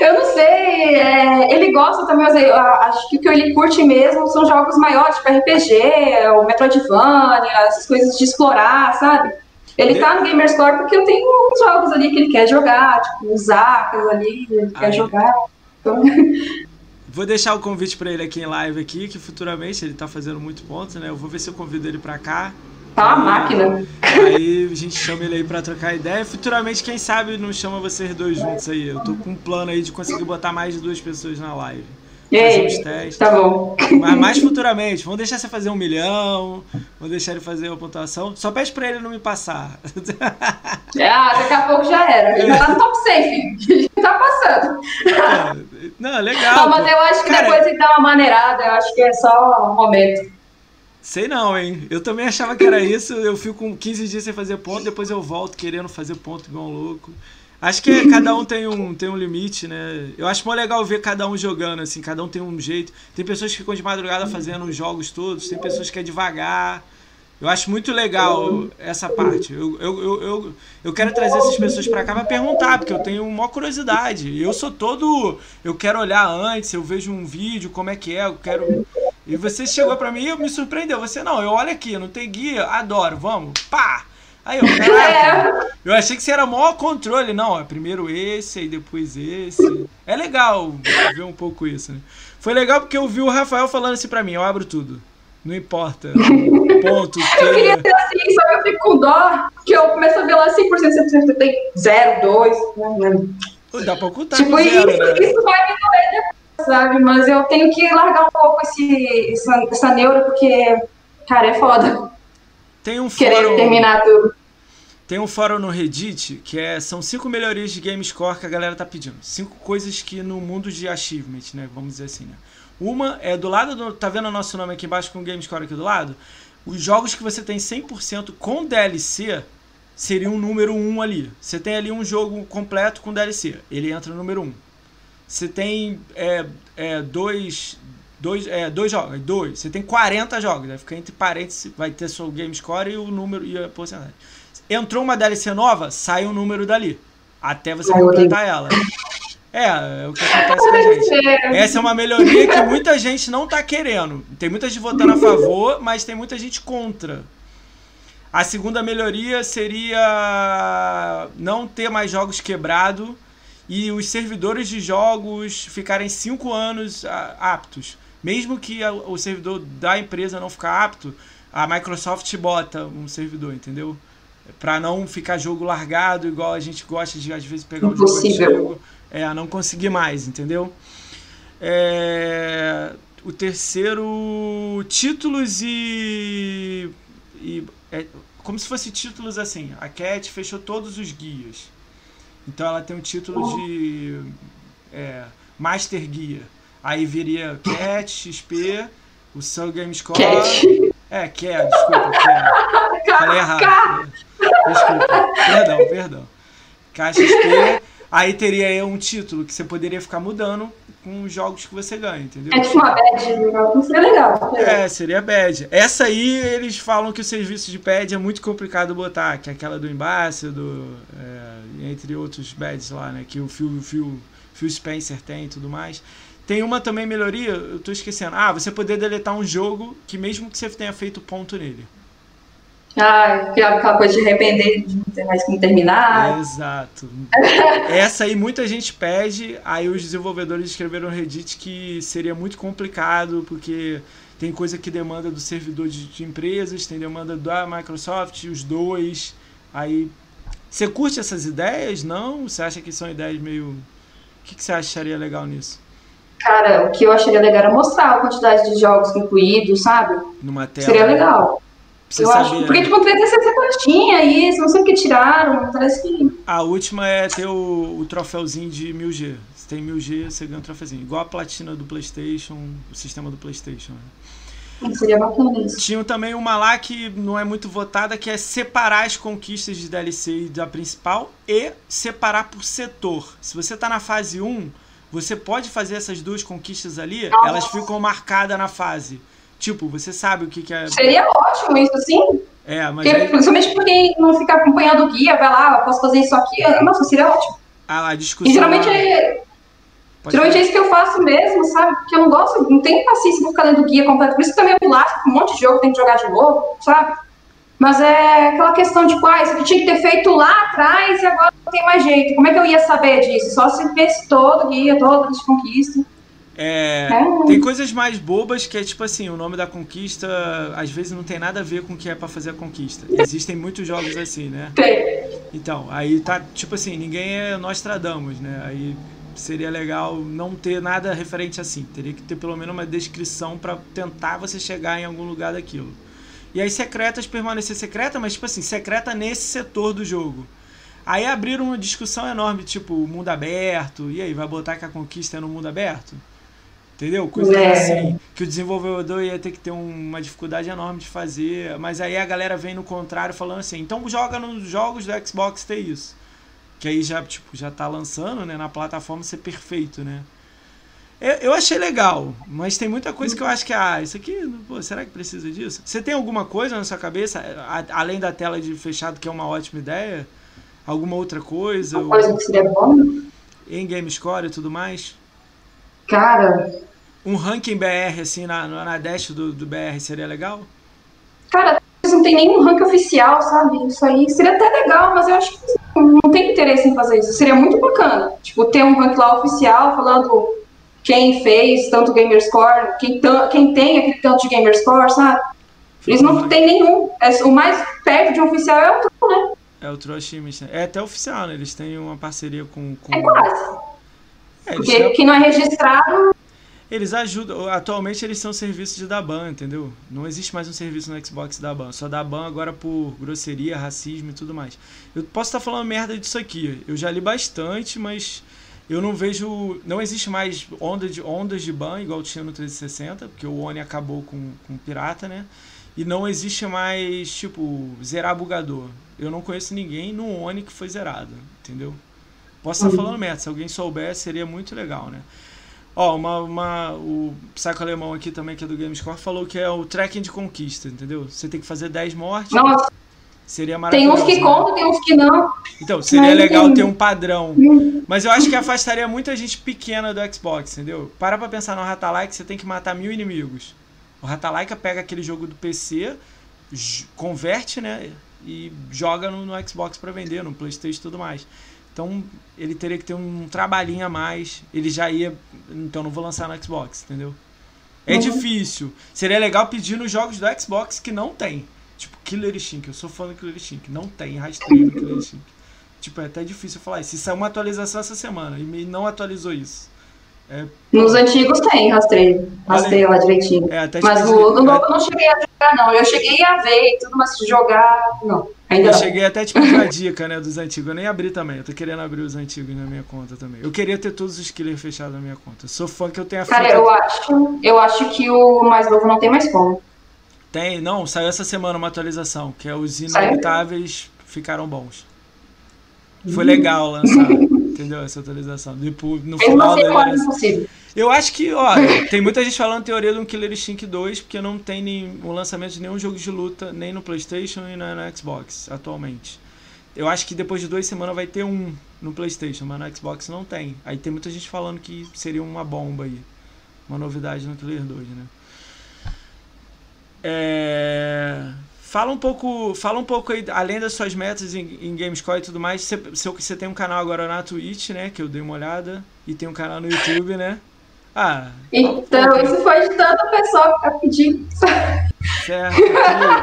Eu não sei, é, ele gosta também, mas eu acho que o que ele curte mesmo são jogos maiores, tipo RPG, o Metroidvania, essas coisas de explorar, sabe? Ele E- tá no Gamerscore porque eu tenho uns jogos ali que ele quer jogar, tipo, os Zakas ali, ele quer jogar. Então, (laughs) Vou deixar o convite pra ele aqui em live aqui, que futuramente ele tá fazendo muito ponto, né? Eu vou ver se eu convido ele pra cá. tá uma máquina. Aí a gente chama ele aí pra trocar ideia. Futuramente, quem sabe, não chama vocês dois juntos aí. Eu tô com um plano aí de conseguir botar mais de duas pessoas na live. Fazer uns Ei, testes. tá bom. Mas mais futuramente. Vamos deixar você fazer um milhão. Vamos deixar ele fazer uma pontuação. Só pede pra ele não me passar. Ah, daqui a pouco já era. Ele já tá no top 100, filho. (laughs) Não, legal. Não, mas eu acho que Cara, depois ele dá uma maneirada, eu acho que é só um momento. Sei não, hein? Eu também achava que era isso. Eu fico com 15 dias sem fazer ponto, depois eu volto querendo fazer ponto igual um louco. Acho que cada um tem um, tem um limite, né? Eu acho mó legal ver cada um jogando, assim, cada um tem um jeito. Tem pessoas que ficam de madrugada fazendo os jogos todos, tem pessoas que é devagar. Eu acho muito legal essa parte. Eu, eu, eu, eu, eu quero trazer essas pessoas pra cá pra perguntar, porque eu tenho uma curiosidade. Eu sou todo. Eu quero olhar antes, eu vejo um vídeo, como é que é, eu quero. E você chegou pra mim e me surpreendeu. Você, não, eu olho aqui, não tem guia, adoro, vamos, pá! Aí eu, caraca, eu achei que você era maior controle. Não, é primeiro esse, aí depois esse. É legal ver um pouco isso, né? Foi legal porque eu vi o Rafael falando assim pra mim, eu abro tudo. Não importa. (laughs) Ponto. Eu queria Que... ser assim, só que eu fico com dó, que eu começo a ver lá 100%, 100% tem 0, 2, né? Dá pra ocultar Tipo, com isso, zero, né? isso vai me doer depois, sabe? Mas eu tenho que largar um pouco esse, essa, essa neura, porque, cara, é foda Tem um querer fórum. terminar tudo. Tem um fórum no Reddit que é, são cinco melhorias de GameScore que a galera tá pedindo. Cinco coisas que no mundo de achievement, né? Vamos dizer assim, né? Uma é do lado do. Tá vendo o nosso nome aqui embaixo com o GameScore aqui do lado? Os jogos que você tem 100% com DLC seria um número 1 ali. Você tem ali um jogo completo com DLC. Ele entra no número 1. Você tem é, é, dois, dois, é, dois jogos. Dois. Você tem 40 jogos. Vai ficar entre parênteses. Vai ter seu GameScore e o número e a porcentagem. Entrou uma DLC nova, sai um número dali. Até você completar ela. É, é o que acontece com a gente. Essa é uma melhoria que muita gente não tá querendo. Tem muita gente votando a favor, mas tem muita gente contra. A segunda melhoria seria não ter mais jogos quebrados e os servidores de jogos ficarem cinco anos aptos. Mesmo que o servidor da empresa não ficar apto, a Microsoft bota um servidor, entendeu? Para não ficar jogo largado, igual a gente gosta de às vezes pegar um jogo antigo, é, não conseguir mais, entendeu? É, o terceiro, títulos e, e é, como se fosse títulos assim. A Cat fechou todos os guias. Então ela tem um título de é, Master Guia. Aí viria Cat, XP, o Sun Game Score. Cat. É, Cat, desculpa, Cat. (laughs) Falei errado. Desculpa. Perdão, perdão. XP. Aí teria um título que você poderia ficar mudando com os jogos que você ganha, entendeu? É tipo uma badge, seria legal. É, seria badge. Essa aí, eles falam que o serviço de badge é muito complicado botar, que é aquela do Embassy, do, é, entre outros badges lá, né? Que o Phil, Phil, Phil Spencer tem e tudo mais. Tem uma também melhoria, eu tô esquecendo. Ah, você poder deletar um jogo que mesmo que você tenha feito ponto nele. Ah, aquela coisa de arrepender de não ter mais como terminar. Exato. Essa aí muita gente pede, aí os desenvolvedores escreveram no Reddit que seria muito complicado, porque tem coisa que demanda do servidor de, de empresas, tem demanda da Microsoft, os dois. Aí. Você curte essas ideias? Não? Você acha que são ideias meio. O que, que você acharia legal nisso? Cara, o que eu acharia legal era mostrar a quantidade de jogos incluídos, sabe? Numa tela. Seria legal. Você eu acho, porque tipo, 360 tinha isso, não sei o que tiraram, parece que... A última é ter o, o troféuzinho de 1000G. Se tem 1000G, você ganha um troféuzinho. Igual a platina do Playstation, o sistema do Playstation. Né? Seria bacana isso. Tinha também uma lá que não é muito votada, que é separar as conquistas de DLC da principal e separar por setor. Se você tá na fase 1, você pode fazer essas duas conquistas ali, elas ficam marcadas na fase. Tipo, você sabe o que, que é. Seria ótimo isso, sim. É, mas. Porque, aí... Principalmente pra quem não fica acompanhando o guia, vai lá, posso fazer isso aqui. Nossa, seria ótimo. Ah, a discussão. E geralmente é. Pode geralmente falar. é isso que eu faço mesmo, sabe? Porque eu não gosto, não tenho paciência pra ficar lendo guia completo. Por isso que também eu lasco um monte de jogo, tem que jogar de novo, sabe? Mas é aquela questão de, ah, isso aqui tinha que ter feito lá atrás e agora não tem mais jeito. Como é que eu ia saber disso? Só se visse todo o guia, toda a conquista. É, é, tem coisas mais bobas que é tipo assim, o nome da conquista às vezes não tem nada a ver com o que é para fazer a conquista. Existem muitos jogos assim, né? Tem. Então, aí tá tipo assim, ninguém é Nostradamus, né? Aí seria legal não ter nada referente assim. Teria que ter pelo menos uma descrição para tentar você chegar em algum lugar daquilo. E aí secretas permanecer secreta, mas tipo assim, secreta nesse setor do jogo. Aí abriram uma discussão enorme, tipo, mundo aberto, e aí, vai botar que a conquista é no mundo aberto? Entendeu? Coisas é. assim que o desenvolvedor ia ter que ter uma dificuldade enorme de fazer. Mas aí a galera vem no contrário falando assim, então joga nos jogos do Xbox ter isso. Que aí já, tipo, já tá lançando, né? Na plataforma ser perfeito, né? Eu, eu achei legal, mas tem muita coisa que eu acho que, ah, isso aqui, pô, será que precisa disso? Você tem alguma coisa na sua cabeça, a, além da tela de fechado, que é uma ótima ideia? Alguma outra coisa? Uma coisa que seria bom? Em Game Score e tudo mais? Cara. Um ranking BR, assim, na, na Dash do, do BR seria legal? Cara, não tem nenhum ranking oficial, sabe? Isso aí seria até legal, mas eu acho que não tem interesse em fazer isso. Seria muito bacana. Tipo, ter um ranking lá oficial falando quem fez tanto Gamerscore, quem, quem tem aquele tanto de Gamerscore, sabe? Eles não tem nenhum. É, o mais perto de um oficial é o Tro, né? É o Tro Achievement. É até oficial, né? Eles têm uma parceria com. com... É quase. É, Porque têm... quem não é registrado. Eles ajudam. Atualmente eles são serviços de Daban, entendeu? Não existe mais um serviço no Xbox Daban. Só Daban agora por grosseria, racismo e tudo mais. Eu posso estar falando merda disso aqui. Eu já li bastante, mas eu não vejo. Não existe mais onda de, ondas de ban igual tinha no 360, porque o Oni acabou com, com o pirata, né? E não existe mais, tipo, zerar bugador. Eu não conheço ninguém no Oni que foi zerado, entendeu? Posso estar uhum. falando merda, se alguém souber, seria muito legal, né? Ó, uma, uma, o Psycho Alemão aqui também, que é do Gamescore, falou que é o tracking de conquista, entendeu? Você tem que fazer 10 mortes. Nossa. Seria maravilhoso. Tem uns que contam, tem uns que não. Então, seria legal ter um padrão. Hum. Mas eu acho que afastaria muita gente pequena do Xbox, entendeu? Para pra pensar no Ratalaika, você tem que matar mil inimigos. O Ratalaika pega aquele jogo do PC, converte, né? E joga no, no Xbox para vender, no PlayStation e tudo mais. Então ele teria que ter um trabalhinho a mais. Ele já ia. Então não vou lançar no Xbox, entendeu? É uhum. difícil. Seria legal pedir nos jogos do Xbox que não tem. Tipo, Killer Instinct. Eu sou fã do Killer Instinct. Não tem rastreio do Killer Instinct. Tipo, é até difícil falar isso. Se saiu uma atualização essa semana e não atualizou isso. É... Nos antigos tem rastreio. Rastreio lá direitinho. É, mas no, no novo eu não cheguei a jogar, não. Eu cheguei a ver e tudo, mas jogar, não. Ainda eu não. cheguei até tipo uma dica, né, dos antigos. Eu nem abri também. Eu tô querendo abrir os antigos na minha conta também. Eu queria ter todos os killers fechados na minha conta. Eu sou fã que eu tenha Cara, eu acho, eu acho que o mais novo não tem mais como. Tem, não, saiu essa semana uma atualização, que é os inevitáveis ficaram bons. Foi legal lançar, entendeu? Essa atualização. Tipo, no final da Eu acho que, ó, tem muita gente falando teoria de um Killer Instinct 2, porque não tem nem, o lançamento de nenhum jogo de luta, nem no PlayStation e na, no Xbox, atualmente. Eu acho que depois de duas semanas vai ter um no PlayStation, mas no Xbox não tem. Aí tem muita gente falando que seria uma bomba aí. Uma novidade no Killer 2, né? É... Fala um pouco, fala um pouco aí, além das suas metas em, em Gamescore e tudo mais, você, você tem um canal agora na Twitch, né? Que eu dei uma olhada, e tem um canal no YouTube, né? Ah. Então, isso foi de tanta pessoa que tá pedindo. Certo.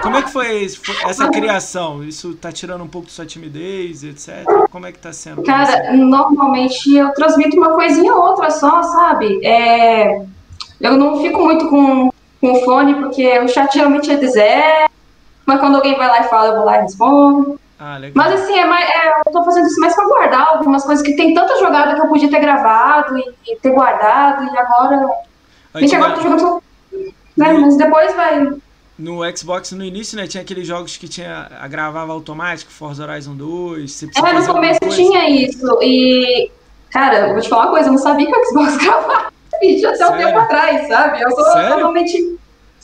Como é que foi essa criação? Isso tá tirando um pouco de sua timidez, etc? Como é que tá sendo? Cara, normalmente eu transmito uma coisinha ou outra só, sabe? É... Eu não fico muito com, com o fone, porque o chat geralmente é de zero mas quando alguém vai lá e fala, eu vou lá e respondo. Ah, mas assim, é mais, é, eu tô fazendo isso mais pra guardar algumas coisas que tem tanta jogada que eu podia ter gravado e, e ter guardado, e agora. A gente agora tá jogando só. Né, mas depois vai. No Xbox no início, né, tinha aqueles jogos que tinha a gravava automático, Forza Horizon 2. é, no começo tinha isso. E, cara, eu vou te falar uma coisa, eu não sabia que o Xbox (laughs) gravava vídeo até um tempo atrás, sabe? Eu sou Sério? totalmente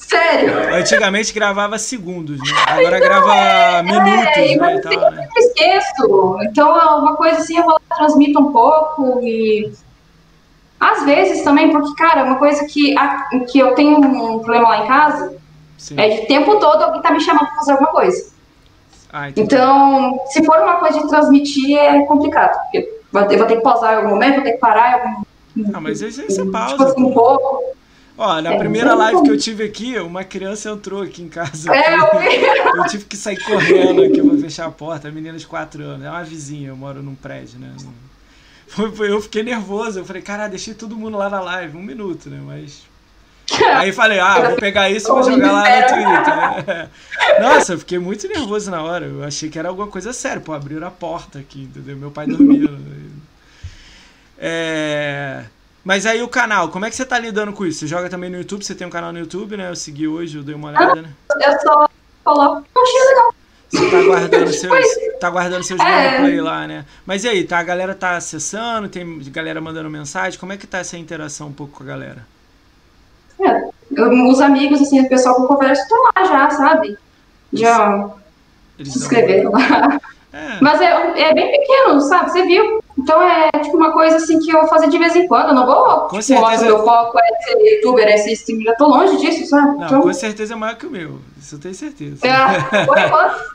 Sério? Antigamente gravava segundos, né? Agora então, grava é, minutos, é, né? E tal, né? Eu esqueço. Então é uma coisa assim, eu vou lá, transmito um pouco e. Às vezes também, porque, cara, uma coisa que, a, que eu tenho um problema lá em casa Sim. é de tempo todo alguém tá me chamando pra fazer alguma coisa. Ah, então, se for uma coisa de transmitir, é complicado. Eu vou ter que pausar em algum momento, vou ter que parar em algum. Ah, mas aí você pausa. Tipo assim, um pouco. Ó, na é, primeira live que eu tive aqui, uma criança entrou aqui em casa. É, eu, (laughs) eu tive que sair correndo aqui pra fechar a porta. A menina de 4 anos. É uma vizinha, eu moro num prédio, né? Eu fiquei nervoso. Eu falei, cara, deixei todo mundo lá na live. Um minuto, né? Mas. (laughs) Aí falei, ah, vou pegar isso e vou jogar lá no Twitter. Né? (laughs) Nossa, eu fiquei muito nervoso na hora. Eu achei que era alguma coisa séria. Pô, abriram a porta aqui, entendeu? Meu pai dormindo. É. Mas aí o canal, como é que você tá lidando com isso? Você joga também no YouTube? Você tem um canal no YouTube, né? Eu segui hoje, eu dei uma olhada, né? Eu só coloco. Achei legal. Você tá guardando (laughs) seus, tá guardando seus é. gameplay lá, né? Mas e aí, tá, a galera tá acessando, tem galera mandando mensagem, como é que tá essa interação um pouco com a galera? É, eu, os amigos, assim, o pessoal que eu converso estão lá já, sabe? Já Eles se inscreveram lá. É. Mas é, é bem pequeno, sabe? Você viu? Então é tipo uma coisa assim que eu vou fazer de vez em quando. Eu não vou. Com tipo, certeza. Meu foco é ser youtuber, é ser streamer. Eu tô longe disso, sabe? Não, então... com certeza é maior que o meu. Isso eu tenho certeza. É, por enquanto.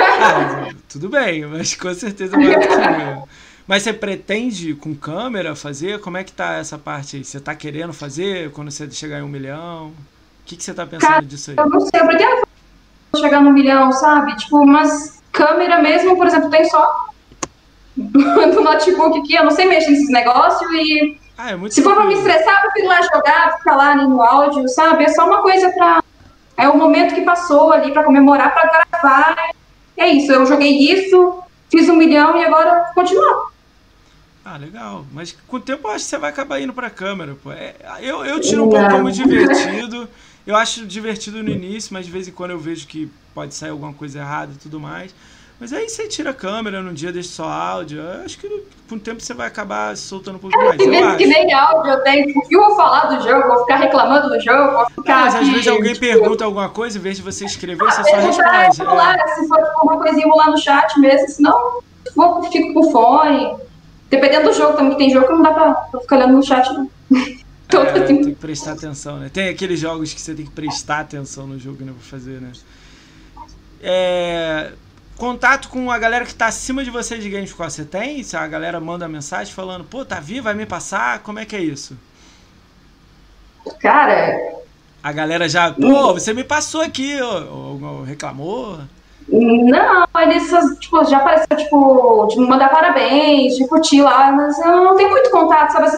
ah, tudo bem, mas com certeza é maior que o meu. Mas você pretende com câmera fazer? Como é que tá essa parte aí? Você tá querendo fazer quando você chegar em um milhão? O que, que você tá pensando Cara, disso aí? Eu não sei, eu pretendo chegar no milhão, sabe? Tipo, mas câmera mesmo, por exemplo, tem só (laughs) do notebook aqui, eu não sei mexer nesses negócios e ah, é se for pra me estressar, eu prefiro lá jogar, ficar lá no áudio, sabe? É só uma coisa pra. É o momento que passou ali pra comemorar, pra gravar. É isso, eu joguei isso, fiz um milhão e agora continuar. Ah, legal. Mas com o tempo eu acho que você vai acabar indo pra câmera, pô. É, eu, eu tiro um pouco como divertido. Eu acho divertido no início, mas de vez em quando eu vejo que pode sair alguma coisa errada e tudo mais. Mas aí você tira a câmera num dia, deixa só áudio. Eu acho que com o tempo você vai acabar soltando um pouco mais. Tem vezes que nem áudio eu tenho. O que eu vou falar do jogo? Vou ficar reclamando do jogo? Vou ficar. Mas às vezes alguém tipo... pergunta alguma coisa, em vez de você escrever, você só responde. É. Lá, se for alguma coisinha, vou lá no chat mesmo, senão vou, fico com fone. Dependendo do jogo também, que tem jogo que não dá pra, pra ficar olhando no chat, não. É, (laughs) tem que prestar atenção, né? Tem aqueles jogos que você tem que prestar atenção no jogo, né? Pra fazer, né? É, contato com a galera que tá acima de você de games você tem? Se a galera manda mensagem falando, pô, tá vivo, vai me passar, como é que é isso? Cara. A galera já, pô, você me passou aqui, ou, ou reclamou? Não, eles tipo, já apareceu, tipo, de me mandar parabéns, de curtir lá, mas eu não tenho muito contato, sabe?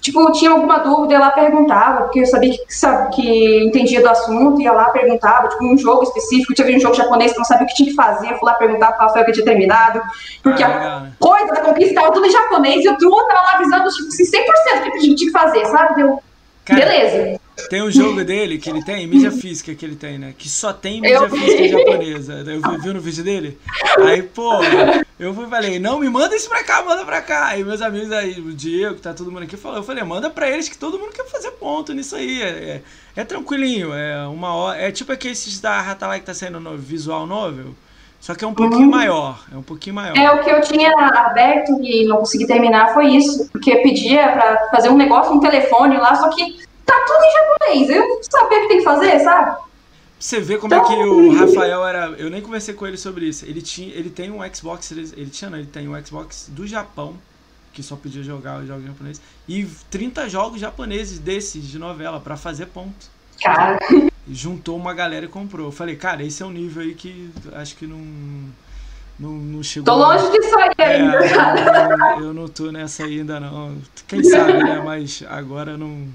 Tipo, tinha alguma dúvida, eu lá perguntava, porque eu sabia que, sabe, que entendia do assunto, ia lá, perguntava, tipo, um jogo específico, tinha um jogo japonês que não sabia o que tinha que fazer, eu fui lá perguntar qual foi o que tinha terminado, porque ah, a coisa da conquista estava tudo em japonês, e eu tava lá avisando, tipo, assim, 100% do que a gente tinha que fazer, sabe? Eu, Cara, beleza. Tem um jogo dele que ele tem, mídia física que ele tem, né? Que só tem mídia eu física japonesa. Eu vi, vi no vídeo dele. Aí, pô, eu fui falei, não, me manda isso pra cá, manda pra cá. Aí meus amigos aí, o Diego, tá todo mundo aqui, falou, eu falei, manda pra eles que todo mundo quer fazer ponto nisso aí. É, é, é tranquilinho, é uma hora. É tipo aqueles da Ratalai que tá saindo no visual novel. Só que é um pouquinho uhum. maior, é um pouquinho maior. É, o que eu tinha aberto e não consegui terminar foi isso. Porque pedia pra fazer um negócio no telefone lá, só que tá tudo em japonês. Eu não sabia o que tem que fazer, sabe? Você vê como então, é que o (laughs) Rafael era. Eu nem conversei com ele sobre isso. Ele, tinha, ele tem um Xbox. Ele, ele tinha, não, ele tem um Xbox do Japão, que só podia jogar os jogos japoneses. E 30 jogos japoneses desses de novela para fazer ponto. Cara. Juntou uma galera e comprou. Eu falei, cara, esse é um nível aí que acho que não. Não, não chegou. Tô longe disso aí é, ainda, cara. Eu, eu não tô nessa ainda, não. Quem sabe, né? Mas agora não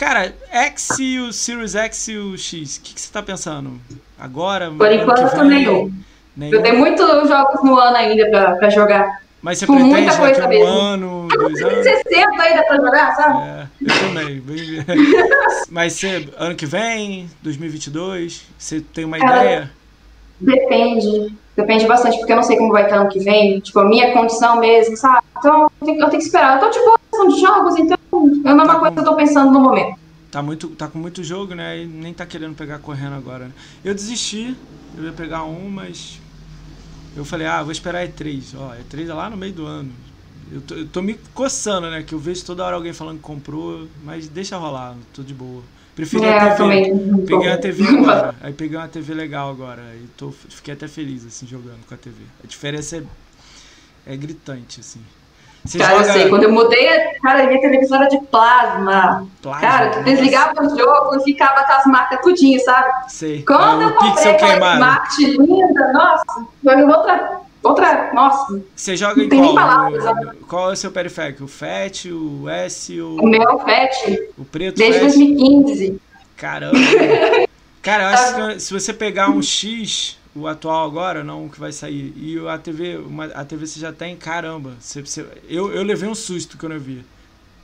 Cara, X e o Series X e o X, o que, que, você tá pensando? Agora? Por enquanto, nenhum. nenhum. Eu tenho muitos jogos no ano ainda pra, pra jogar. Mas você Com pretende muita coisa um ano, (laughs) dois anos? 60 ainda pra jogar, sabe? É, eu também. (laughs) (laughs) Mas você, ano que vem, 2022, você tem uma Cara, ideia? Depende. Depende bastante, porque eu não sei como vai estar ano que vem. Tipo, a minha condição mesmo, sabe? Então, eu tenho, eu tenho que esperar. Eu tô, tipo, de jogos, então é a mesma tá coisa que eu tô pensando no momento. Tá, muito, tá com muito jogo, né? E nem tá querendo pegar correndo agora. Né? Eu desisti, eu ia pegar um, mas. Eu falei, ah, vou esperar E3. Ó, E3 é lá no meio do ano. Eu tô, eu tô me coçando, né? Que eu vejo toda hora alguém falando que comprou, mas deixa rolar, tô de boa. Preferi é, a TV. Peguei uma TV (laughs) agora. Aí peguei uma TV legal agora. E tô, fiquei até feliz, assim, jogando com a TV. A diferença é, é gritante, assim. Você cara, joga... eu sei, quando eu mudei, cara, a minha televisão era de plasma. plasma cara, tu desligava o jogo e ficava com as marcas tudinho, sabe? Sei. Quando é, eu comprei aquela smart linda, nossa, foi outra, outra, nossa. Você joga em qual? Palavras, qual é o seu periférico? O FAT, o S, o... O meu é o FAT. O preto Desde FAT? 2015. Caramba. (laughs) cara, eu acho que se você pegar um X o atual agora, não o que vai sair. E a TV, uma, a TV você já tem, caramba. Você, você, eu, eu levei um susto quando eu vi.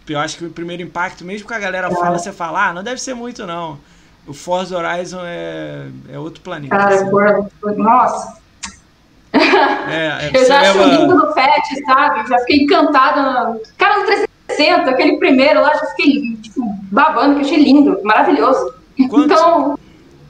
Eu acho que o primeiro impacto, mesmo que a galera fala, você fala, ah, não deve ser muito não. O Forza Horizon é, é outro planeta. Cara, assim. nossa. (laughs) É, é, eu já leva... acho lindo no FET, sabe? Já fiquei encantada. Cara, no 360, aquele primeiro lá, já fiquei tipo, babando, que achei lindo, maravilhoso. Quantos, então,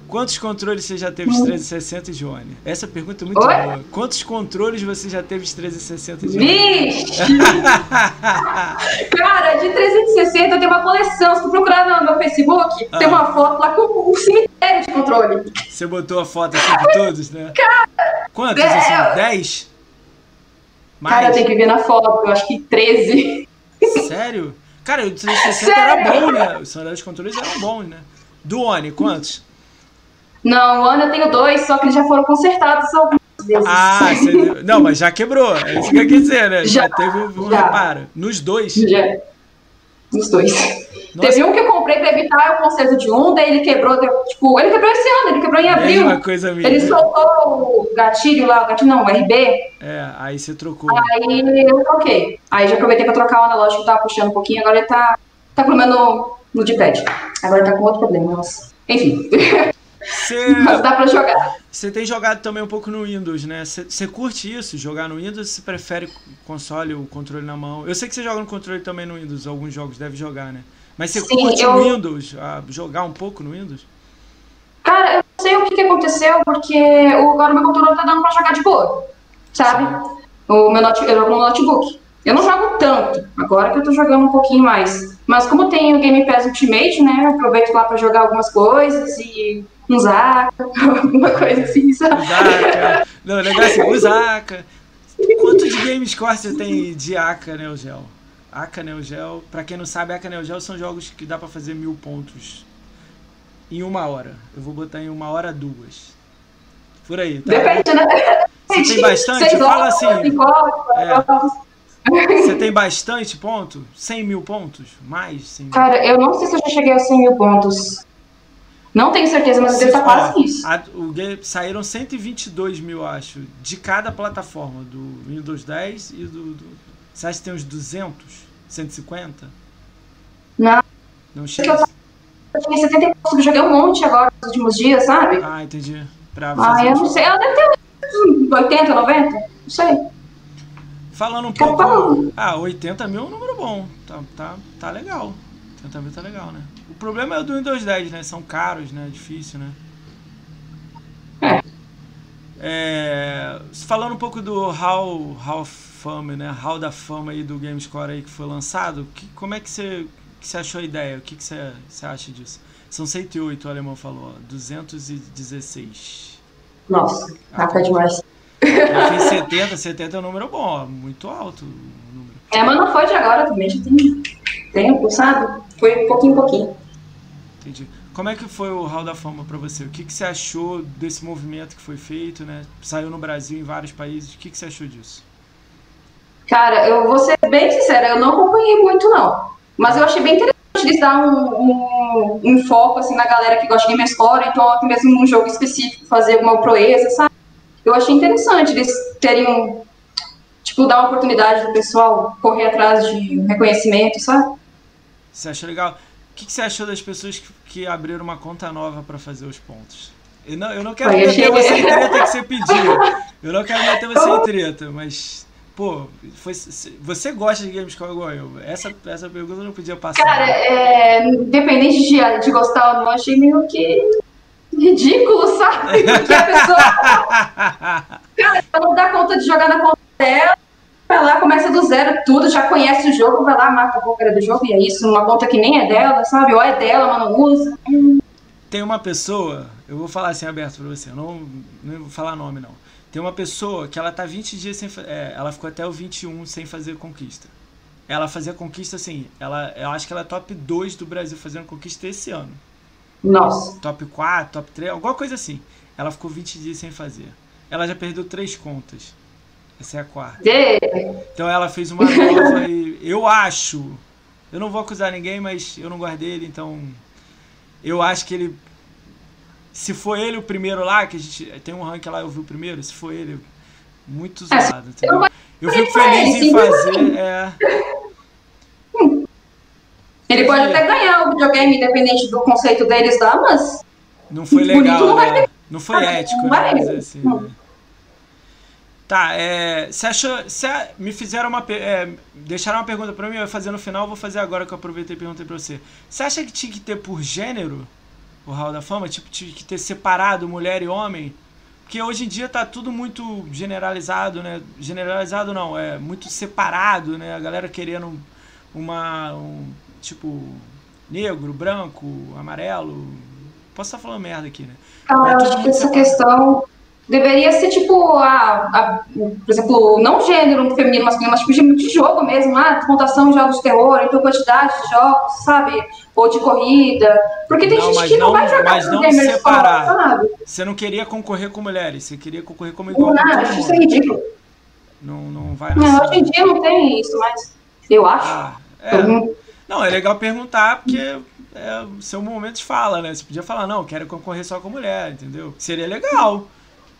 Quantos controles você já teve de 360, Johnny? Essa pergunta é muito Oi? boa. Quantos controles você já teve de 360, Johnny? Vixe! (laughs) Cara, de 360 eu tenho uma coleção. Se tu procurar no meu Facebook, ah. tem uma foto lá com um cemitério de controle. Você botou a foto aqui de todos, né? Cara! Quantos, é... assim? 10? Mais? Cara, tenho que ver na foto. Eu acho que 13. Sério? Cara, o 360 Sério? era bom, né? Os controles eram bons, né? Do Oni, quantos? Não, o ano eu tenho dois, só que eles já foram consertados algumas vezes. Ah, (laughs) você... não, mas já quebrou. É isso que eu quis dizer, né? Já, já teve um já. reparo. Nos dois? Já. Nos dois. Nossa. Teve um que eu comprei pra evitar o conserto de daí ele quebrou, tipo, ele quebrou esse ano, ele quebrou em abril. É uma coisa minha. Ele soltou o gatilho lá, o gatilho não, o RB. É, aí você trocou. Aí eu troquei. Aí já aproveitei pra trocar o analógico que tava puxando um pouquinho, agora ele tá, tá com no, no D-pad. Agora tá com outro problema, nossa. Enfim. Cê, (laughs) Mas dá pra jogar. Você tem jogado também um pouco no Windows, né? Você curte isso, jogar no Windows? Você prefere console, o controle na mão? Eu sei que você joga no controle também no Windows, alguns jogos deve jogar, né? Mas você curte eu... o Windows, jogar um pouco no Windows? Cara, eu não sei o que, que aconteceu, porque agora o meu controle tá dando pra jogar de boa, sabe? O meu note, eu jogo no notebook. Eu não jogo tanto, agora que eu tô jogando um pouquinho mais. Mas como tem o Game Pass Ultimate, né? Eu aproveito lá pra jogar algumas coisas e um Zaka, (laughs) alguma coisa assim, sabe? Zaka. Não, legal assim, o Zaka. Quanto de game score você tem de Aka Neo Geo? Aka Neo Geo, pra quem não sabe, Aka Neo Geo são jogos que dá pra fazer mil pontos em uma hora. Eu vou botar em uma hora duas. Por aí, tá? Depende, né? Você tem (laughs) bastante? Seis Fala horas, assim. horas, É. horas. Você tem bastante ponto? 100 mil pontos? Mais? 100 mil? Cara, eu não sei se eu já cheguei aos 100 mil pontos. Não tenho certeza, mas eu devo estar quase isso. A- o saíram 122 mil, acho, de cada plataforma, do Windows 10 e do, do. Você acha que tem uns 200? 150? Não. Não chega? Eu tinha 70 e poucos, eu joguei um monte agora nos últimos dias, sabe? Ah, entendi. Pra Ah, fazer eu não sei. Ela deve ter uns 80, 90, não sei. Falando um Tá pouco. bom. Ah, 80 mil é um número bom. Tá, tá, tá legal. 80 mil tá legal, né? O problema é o do Windows 10, né? São caros, né? Difícil, né? É. É, falando um pouco do Hall, Hall of Fame, né? Hall da Fama aí do GameScore aí que foi lançado, que, como é que você, que você achou a ideia? O que, que você, você acha disso? São 108, o alemão falou, ó, 216. Nossa, tá demais. Eu fiz 70, 70 é um número bom, ó, muito alto o número. É, mas não foi de agora também, já tem tempo, sabe? Foi pouquinho em pouquinho. Entendi. Como é que foi o Hall da Fama pra você? O que, que você achou desse movimento que foi feito, né? Saiu no Brasil, em vários países. O que, que você achou disso? Cara, eu vou ser bem sincera, eu não acompanhei muito, não. Mas eu achei bem interessante eles dar um, um, um foco, assim, na galera que gosta de game score, então até mesmo num jogo específico, fazer alguma proeza, sabe? Eu achei interessante eles terem um, tipo, dar uma oportunidade do pessoal correr atrás de um reconhecimento, sabe? Você achou legal? O que, que você achou das pessoas que, que abriram uma conta nova pra fazer os pontos? Eu não, eu não quero meter achei- você em treta que você pediu. Eu não quero meter você em (laughs) treta, mas. Pô, foi, você gosta de Gamescom igual eu? Essa, essa pergunta eu não podia passar. Cara, é, independente de, de gostar ou não, achei meio que ridículo, sabe? Porque a pessoa (laughs) Cara, ela não dá conta de jogar na conta dela, vai lá, começa do zero tudo, já conhece o jogo, vai lá, mata a boca do jogo e é isso, numa conta que nem é dela, sabe? Ou é dela, mas não usa. Tem uma pessoa, eu vou falar assim aberto pra você, eu não, não vou falar nome não. Tem uma pessoa que ela tá 20 dias sem. É, ela ficou até o 21 sem fazer conquista. Ela fazia conquista assim, ela, eu acho que ela é top 2 do Brasil fazendo conquista esse ano. Nossa. Top 4, top 3, alguma coisa assim. Ela ficou 20 dias sem fazer. Ela já perdeu três contas. Essa é a quarta. Então ela fez uma nova e (laughs) eu acho. Eu não vou acusar ninguém, mas eu não gosto dele, então. Eu acho que ele. Se for ele o primeiro lá, que a gente. Tem um ranking lá, eu vi o primeiro, se for ele, muito É, zoado, entendeu? Eu fico feliz em sim, fazer. É, (laughs) ele pode até ganhar o videogame, independente do conceito deles lá, mas não foi legal, não né? Não foi ético, não né? dizer assim, né? Tá, é, você achou. Você me fizeram uma. É, deixaram uma pergunta pra mim, eu ia fazer no final, vou fazer agora que eu aproveitei e perguntei pra você. Você acha que tinha que ter por gênero o Hall da Fama? Tipo, tinha que ter separado mulher e homem? Porque hoje em dia tá tudo muito generalizado, né? Generalizado não, é muito separado, né? A galera querendo uma. Um, tipo, negro, branco, amarelo. Posso estar falando merda aqui, né? cara, É eu acho que essa separado. questão deveria ser tipo a, a- por exemplo, não gênero feminino, masculino, mas tipo de, de jogo mesmo, ah, pontuação de jogos de terror, então quantidade de jogos, sabe? Ou de corrida. Porque tem Não, gente que não, não- vai jogar mas não separar. sabe? Você não queria concorrer com mulheres, você queria concorrer como igual Não, acho isso é ridículo. Não, não vai Não, hoje em dia não tem isso, mas eu acho. Ah, é. Uhum. Não, é legal perguntar porque é o seu momento de fala, né? Você podia falar, não, quero concorrer só com mulher, entendeu? Seria legal.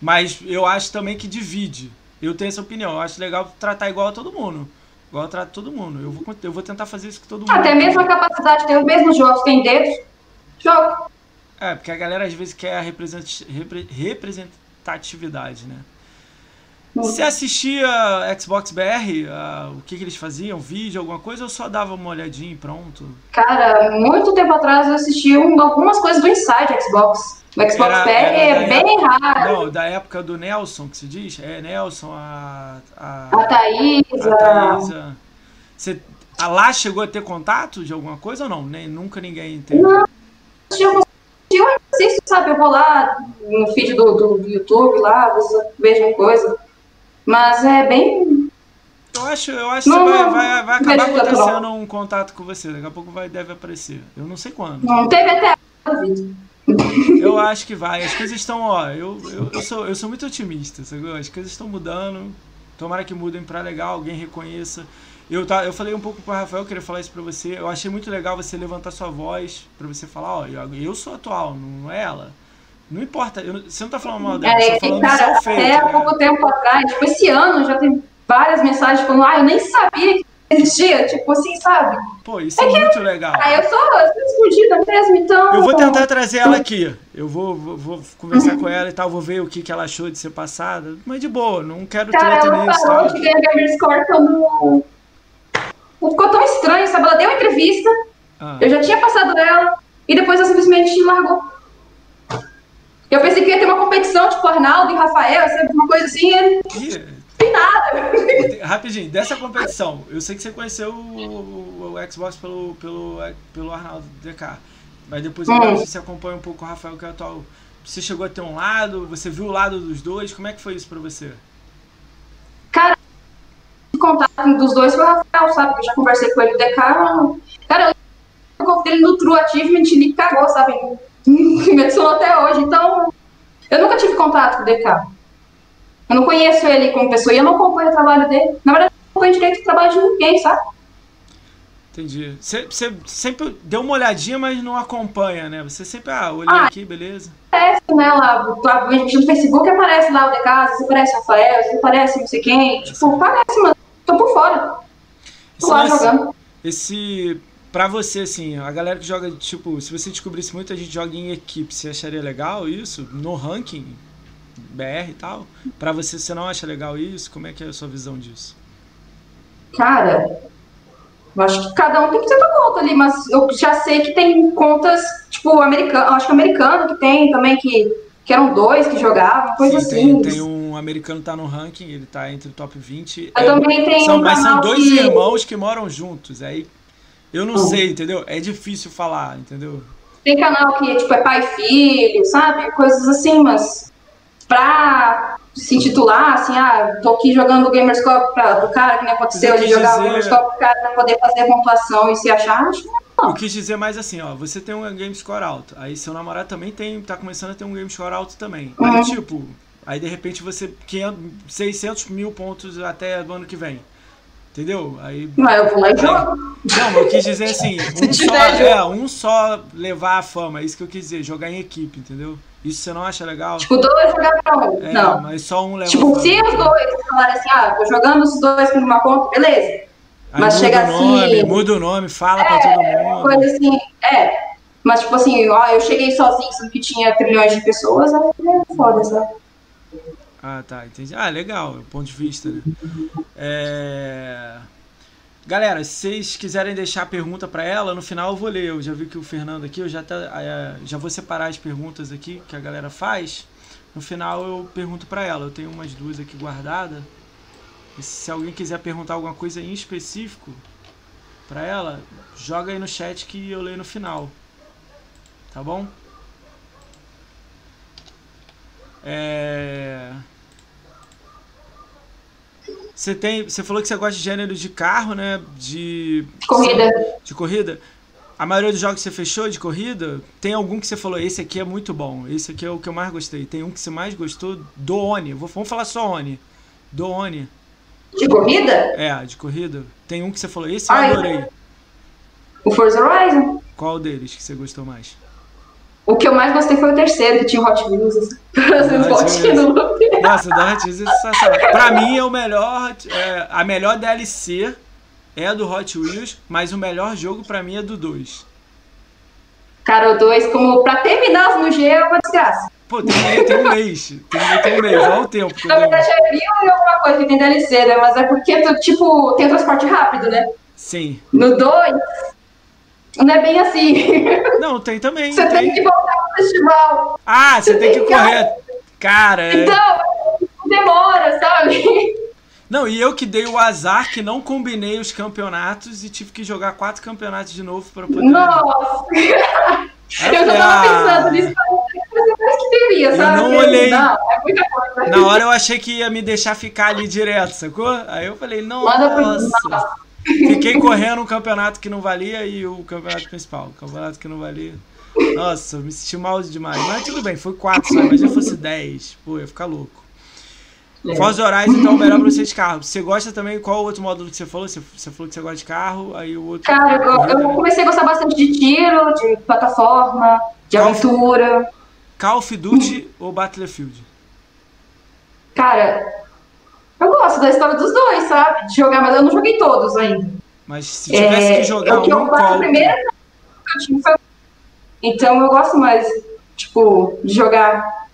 Mas eu acho também que divide. Eu tenho essa opinião. Eu acho legal tratar igual a todo mundo. Igual eu trato todo mundo. Eu vou, eu vou tentar fazer isso com todo mundo. Até mesmo a capacidade de ter os mesmos jogos que tem dedos, jogo. É, porque a galera às vezes quer a represent- repre- representatividade, né? Você assistia Xbox BR? ah, o que, que eles faziam? Vídeo, alguma coisa? Ou só dava uma olhadinha e pronto? Cara, muito tempo atrás eu assisti um- algumas coisas do Inside Xbox. O Xbox Era- BR era é bem raro. Não, da época do Nelson, que se diz? É, Nelson, a. A, A a a... Thaísa. Você, a lá chegou a ter contato de alguma coisa ou não? Nem, nunca ninguém teve. Não. eu assisto sabe, eu vou lá no feed do, do, YouTube, lá, vejo coisa. Mas é bem. Eu acho, eu acho não, que vai, vai, vai acabar acontecendo um contato com você. Daqui a pouco vai, deve aparecer. Eu não sei quando. Não, teve até Eu acho que vai. As coisas estão, ó. Eu, eu, eu, sou, eu sou muito otimista, sabe? As coisas estão mudando. Tomara que mudem para legal, alguém reconheça. Eu, tá, eu falei um pouco o Rafael, queria falar isso pra você. Eu achei muito legal você levantar sua voz pra você falar, ó, eu, eu sou atual, não é ela. Não importa, eu, você não tá falando mal dela, é, você tá falando cara, do. Até né? pouco tempo atrás, tipo, esse ano já tem várias mensagens falando, ah, eu nem sabia que existia, tipo assim, sabe? Pô, isso é, é muito legal. Ah, eu sou, eu sou escondida mesmo, então. Eu vou tentar trazer ela aqui. Eu vou, vou, vou conversar uhum. com ela e tal, vou ver o que, que ela achou de ser passada. Mas de boa, não quero Cara, treta nisso. Ela falou que ganha Gamerscore quando ficou tão estranho, sabe? Ela deu uma entrevista, ah. eu já tinha passado ela, e depois ela simplesmente largou. Eu pensei que ia ter uma competição, tipo Arnaldo e Rafael, sabe? Uma coisa assim. E... Tem nada. Rapidinho, dessa competição, eu sei que você conheceu o, o, o Xbox pelo, pelo, pelo Arnaldo DK. Mas depois hum. você acompanha um pouco o Rafael, que é atual. Você chegou a ter um lado, você viu o lado dos dois, como é que foi isso pra você? contato dos dois foi o Rafael, sabe? Eu já conversei com ele do DK. Cara, eu convidei ele no True Achievement e me cagou, sabe? (laughs) Me adicionou até hoje. Então, eu nunca tive contato com o DK. Eu não conheço ele como pessoa e eu não acompanho o trabalho dele. Na verdade, eu não acompanho direito o trabalho de ninguém, sabe? Entendi. Você, sempre deu uma olhadinha, mas não acompanha, né? Você sempre, ah, olhei ah, aqui, beleza. Aparece, né, lá, no Facebook aparece lá o DK, você aparece o Rafael, você aparece não sei quem. Tipo, aparece, mano tô por fora. Tô lá jogando. Esse. Pra você, assim, a galera que joga, tipo, se você descobrisse muita gente joga em equipe, você acharia legal isso? No ranking BR e tal? Pra você, você não acha legal isso? Como é que é a sua visão disso? Cara, eu acho que cada um tem que ter sua conta ali, mas eu já sei que tem contas, tipo, americano, acho que americano que tem também, que, que eram dois que jogavam, coisa Sim, assim. Tem, tem um americano tá no ranking, ele tá entre o top 20. Eu é, também tenho são, um Mas são dois que... irmãos que moram juntos. Aí eu não sei, entendeu? É difícil falar, entendeu? Tem canal que tipo, é pai e filho, sabe? Coisas assim, mas pra se intitular, assim, ah, tô aqui jogando o Gamerscope pra, pro cara, que nem aconteceu de jogar dizer... o Gamerscope pro cara pra poder fazer a pontuação e se achar, acho que não. Eu quis dizer mais assim, ó, você tem um game score alto, aí seu namorado também tem, tá começando a ter um game score alto também. Uhum. Aí, tipo, Aí de repente você 500, 600 mil pontos até do ano que vem. Entendeu? Aí. Mas eu vou lá e jogo. Não, eu quis dizer assim, (laughs) um só, é, um só levar a fama, é isso que eu quis dizer, jogar em equipe, entendeu? Isso você não acha legal? Tipo, dois jogar pra um. É, não. Mas só um leva. Tipo, se os dois falarem assim, ah, tô jogando os dois por uma conta, beleza. Aí mas chega assim. Nome, muda o nome, fala é, pra todo mundo. Coisa assim, é. Mas, tipo assim, ó, eu cheguei sozinho, sendo que tinha trilhões de pessoas, aí é foda, sabe? Ah, tá, entendi. Ah, legal, ponto de vista, né? É... Galera, se vocês quiserem deixar a pergunta para ela, no final eu vou ler. Eu já vi que o Fernando aqui, eu já, tá, é, já vou separar as perguntas aqui que a galera faz. No final eu pergunto para ela. Eu tenho umas duas aqui guardadas. Se alguém quiser perguntar alguma coisa em específico para ela, joga aí no chat que eu leio no final. Tá bom? É... Você tem, você falou que você gosta de gênero de carro, né? De corrida. De corrida. A maioria dos jogos que você fechou de corrida, tem algum que você falou, esse aqui é muito bom, esse aqui é o que eu mais gostei. Tem um que você mais gostou do Oni. Vamos falar só Oni. Do Oni. De corrida? É, de corrida. Tem um que você falou, esse eu Ai, adorei. O Forza Horizon. Qual deles que você gostou mais? O que eu mais gostei foi o terceiro, que tinha Hot Wheels. Assim, (laughs) Nossa, o da Hot Wheels é sensacional. Pra mim, é o melhor. É, a melhor DLC é a do Hot Wheels, mas o melhor jogo pra mim é do 2. Cara, o 2, como pra terminar no G, é uma desgraça. Pô, tem, tem um mês. Tem, tem um mês, olha o tempo. Na verdade, é mil e alguma coisa que tem DLC, né? Mas é porque, tu, tipo, tem transporte rápido, né? Sim. No 2, não é bem assim. Não, tem também. Você tem, tem que voltar pro festival. Ah, você, você tem, tem, que correr. Cara. É... Então, demora, sabe? Não, e eu que dei o azar que não combinei os campeonatos e tive que jogar quatro campeonatos de novo para poder. Nossa! eu já tava pensando nisso eu ia, sabe? Eu não olhei. Não, é muita coisa. Na hora eu achei que ia me deixar ficar ali direto, sacou? Aí eu falei, nossa. Fiquei correndo um campeonato que não valia e o campeonato principal. O campeonato que não valia. Nossa, me senti mal demais. Mas tudo bem, foi 4 só. Imagina fosse 10. Pô, ia ficar louco. É. Foz do Horizon, então, melhor pra você de carro. Você gosta também, qual o outro módulo que você falou? Você, você falou que você gosta de carro, aí o outro... Cara, eu, eu comecei a gostar bastante de tiro, de plataforma, de Call aventura. Call of Duty ou Battlefield? Cara, eu gosto da história dos dois, sabe? De jogar, mas eu não joguei todos ainda. Mas se tivesse é, que jogar eu, um, eu qual? Primeiro, então eu gosto mais, tipo, de jogar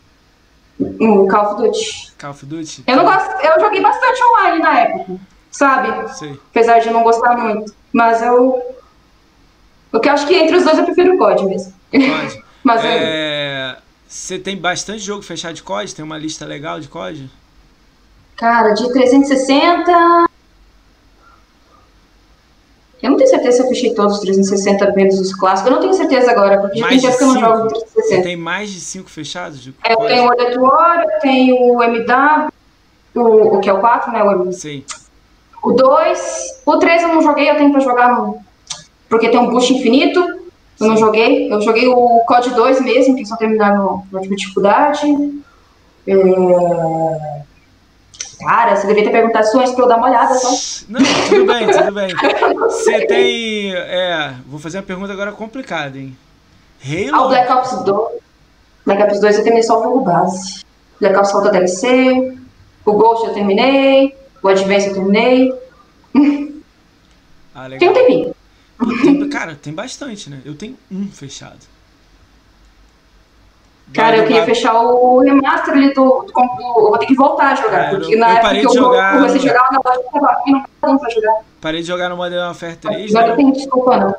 o Call of Duty. Call of Duty? Eu não gosto, eu joguei bastante online na época, sabe? Sei. Apesar de não gostar muito. Mas eu. O que eu acho que entre os dois eu prefiro o COD mesmo. COD. (laughs) Mas é... Você tem bastante jogo fechado de COD? Tem uma lista legal de COD? Cara, de 360. Eu não tenho certeza se eu fechei todos os 360 menos os clássicos. Eu não tenho certeza agora, porque já tem tempo que eu não jogo 360. Você tem mais de 5 fechados? De é, eu tenho o World War, eu tenho o MW, o, o que é o 4, né? O, Sim. O 2. O 3 eu não joguei, eu tenho pra jogar porque tem um boost infinito. Eu Sim. não joguei. Eu joguei o COD 2 mesmo, que só terminar no, na última dificuldade. É... Cara, você devia ter perguntado só antes pra eu dar uma olhada só. Não, tudo bem, tudo (laughs) bem. Você tem. É, vou fazer uma pergunta agora complicada, hein? Halo. Ah, o Black Ops 2. Black Ops 2 eu terminei só o jogo base. Black Ops falta DLC. O Ghost eu terminei. O Advance eu terminei. Ah, legal. Tem um tempinho. Tem, cara, tem bastante, né? Eu tenho um fechado. Cara, eu queria fechar o remaster ali do, do, do, Eu vou ter que voltar a jogar. É, porque eu, na eu época que eu jogar, comecei a jogar, negócio tava não tava pra jogar. Parei de jogar no Modern Warfare 3. Agora né? eu tenho desculpa, não.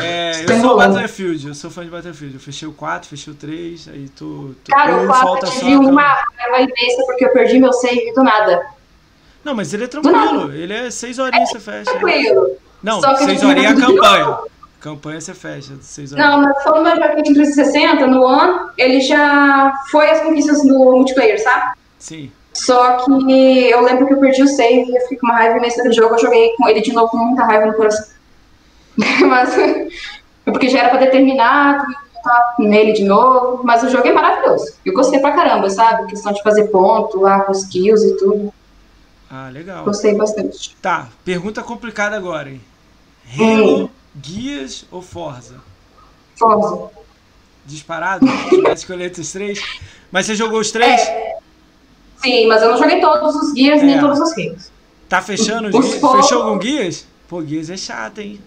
É, (laughs) eu sou Battlefield, eu sou fã de Battlefield. Eu fechei o 4, fechei o 3, aí tô. tô Cara, o 4 eu tive uma raiva imensa porque eu perdi meu save do nada. Não, mas ele é tranquilo. Ele é 6 horinhas é, você fecha. Tranquilo. Não, 6 horinhas é a campanha. Campanha você fecha, 6 horas. Não, mas falando mais pra 360, no ano, ele já foi as conquistas do multiplayer, sabe? Sim. Só que eu lembro que eu perdi o save e eu fiquei com uma raiva nesse jogo. Eu joguei com ele de novo com muita raiva no coração. (laughs) mas. Porque já era pra ter terminado, tá nele de novo. Mas o jogo é maravilhoso. Eu gostei pra caramba, sabe? questão de fazer ponto lá com os kills e tudo. Ah, legal. Gostei bastante. Tá, pergunta complicada agora, hein? Halo. Hum. Guias ou Forza? Forza. Disparado? Vai escolher entre os três. Mas você jogou os três? É. Sim, mas eu não joguei todos os guias é. nem todos os guias. Tá fechando os, os guias? For... Fechou algum guias? Pô, guias é chato, hein?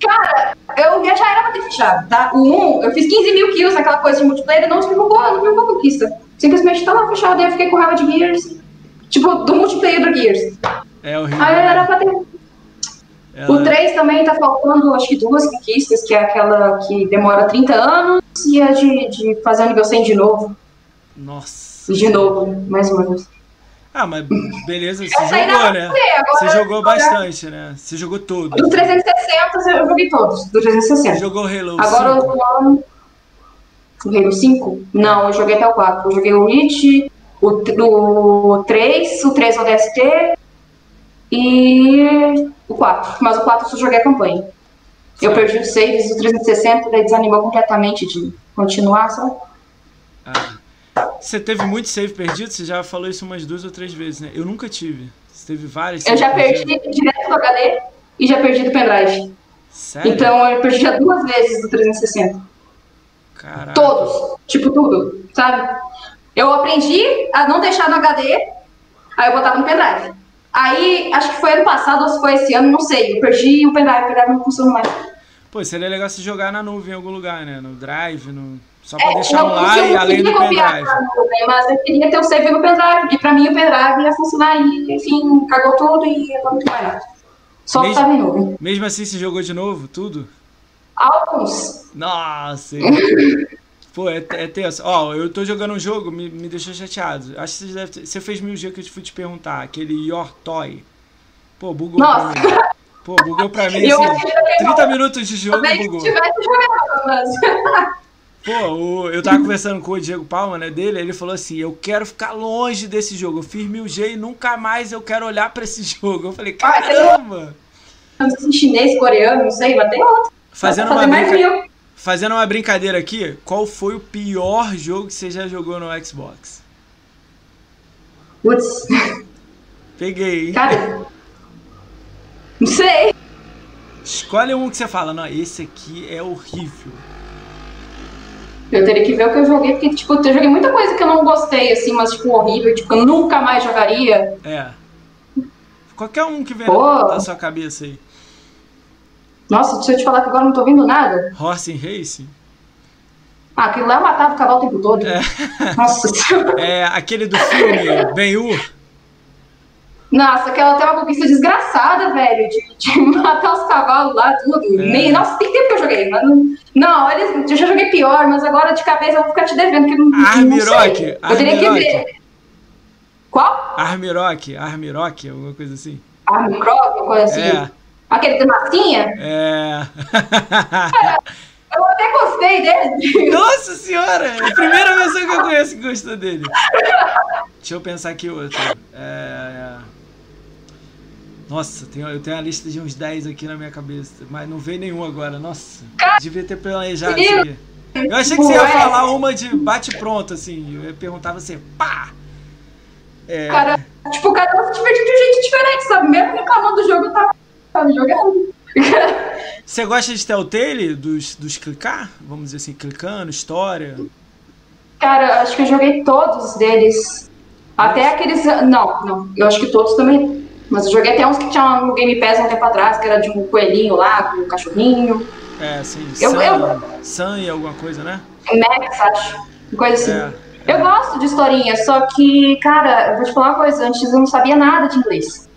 Cara, eu, já era pra ter fechado, tá? O 1, eu fiz 15 mil kills naquela coisa de multiplayer não uma, não tive uma conquista. Simplesmente tá lá fechado e eu fiquei com raiva de Gears. Tipo, do multiplayer do Gears. É horrível. Aí era pra ter ela... O 3 também tá faltando, acho que duas conquistas, que é aquela que demora 30 anos e a de, de fazer o nível 100 de novo. Nossa. E de novo, mais uma vez. Ah, mas beleza, você jogou, né? Você jogou bastante, né? Você jogou todos. Do 360 eu joguei todos, do 360. Você jogou Halo Agora 5? eu tô... Halo 5? Não, eu joguei até o 4. Eu joguei o Reach, o, o 3, o 3 ODST e o 4. Mas o 4 eu só joguei a campanha. Eu perdi os saves do 360, daí desanimou completamente de continuar, sabe? Ah. Você teve muito save perdido? Você já falou isso umas duas ou três vezes, né? Eu nunca tive. Você teve vários Eu já perdi perdido. direto do HD e já perdi do pendrive. Sério? Então eu perdi já duas vezes do 360. Caraca. Todos. Tipo, tudo, sabe? Eu aprendi a não deixar no HD, aí eu botava no pendrive. Aí, acho que foi ano passado ou se foi esse ano, não sei. Eu perdi o pendrive, o pendrive não funcionou mais. Pô, seria legal se jogar na nuvem em algum lugar, né? No drive, no... só pra é, deixar um lá e além do pendrive. Nuvem, mas eu queria ter o save no pendrive, porque pra mim o pendrive ia funcionar e, enfim, cagou tudo e agora não tem mais nada. Só mesmo, tava em nuvem. Mesmo assim, você jogou de novo, tudo? Alguns. Nossa! (laughs) Pô, é, é tenso. Ó, eu tô jogando um jogo, me, me deixou chateado. Acho que você deve ter, Você fez mil dias que eu fui te perguntar, aquele Your Toy. Pô, bugou Nossa. pra mim. Pô, bugou pra mim, assim, 30 minutos de jogo bugou. tivesse jogando, mas... Pô, o, eu tava conversando com o Diego Palma, né, dele, ele falou assim, eu quero ficar longe desse jogo, eu fiz mil G e nunca mais eu quero olhar pra esse (laughs) jogo. Eu falei, caramba! Não sei se chinês, coreano, não sei, mas tem outro. Fazendo uma, brinca... Fazendo uma brincadeira aqui, qual foi o pior jogo que você já jogou no Xbox? Putz. Peguei, hein? Cara, não sei. Escolhe um que você fala, não, esse aqui é horrível. Eu teria que ver o que eu joguei, porque, tipo, eu joguei muita coisa que eu não gostei, assim, mas, tipo, horrível, tipo, eu nunca mais jogaria. É. Qualquer um que vem na sua cabeça aí. Nossa, se eu te falar que agora não tô vendo nada. Horse and Race? Ah, aquele lá eu matava o cavalo o tempo todo. É. Nossa (laughs) É aquele do filme Ben-Hur? Nossa, aquela tem uma conquista desgraçada, velho, de, de, (laughs) matar os cavalos lá, tudo. É. Nem, nossa, tem tempo que eu joguei, mas não. Não, eles, eu já joguei pior, mas agora de cabeça eu vou ficar te devendo, que não. Armirock! Eu teria que ver. Qual? Armirock, Armirock, alguma coisa assim. Armirock, alguma coisa assim. É. Aquele de massinha? É. Eu até gostei dele. (laughs) Nossa senhora! É a primeira pessoa que eu conheço que gostou dele. Deixa eu pensar aqui outro. É... Nossa, eu tenho uma lista de uns 10 aqui na minha cabeça, mas não veio nenhum agora. Nossa, devia ter planejado isso aqui. Eu achei que você ia falar uma de bate-pronto, assim. Eu ia perguntar você, pá! É... Cara, tipo, cada um se divertiu de um jeito diferente, sabe? Mesmo reclamando do jogo, eu tava, tava jogando. Você gosta de Telltale, dos, dos clicar? Vamos dizer assim, clicando, história? Cara, acho que eu joguei todos deles. Até aqueles. Não, não. Eu acho que todos também. Mas eu joguei até uns que tinham no Game Pass um tempo atrás, que era de um coelhinho lá, com um cachorrinho. É, sim. Eu, Sun, eu... Sun e alguma coisa, né? Max, acho. Coisa assim. É, é. Eu gosto de historinha, só que, cara, eu vou te falar uma coisa, antes eu não sabia nada de inglês.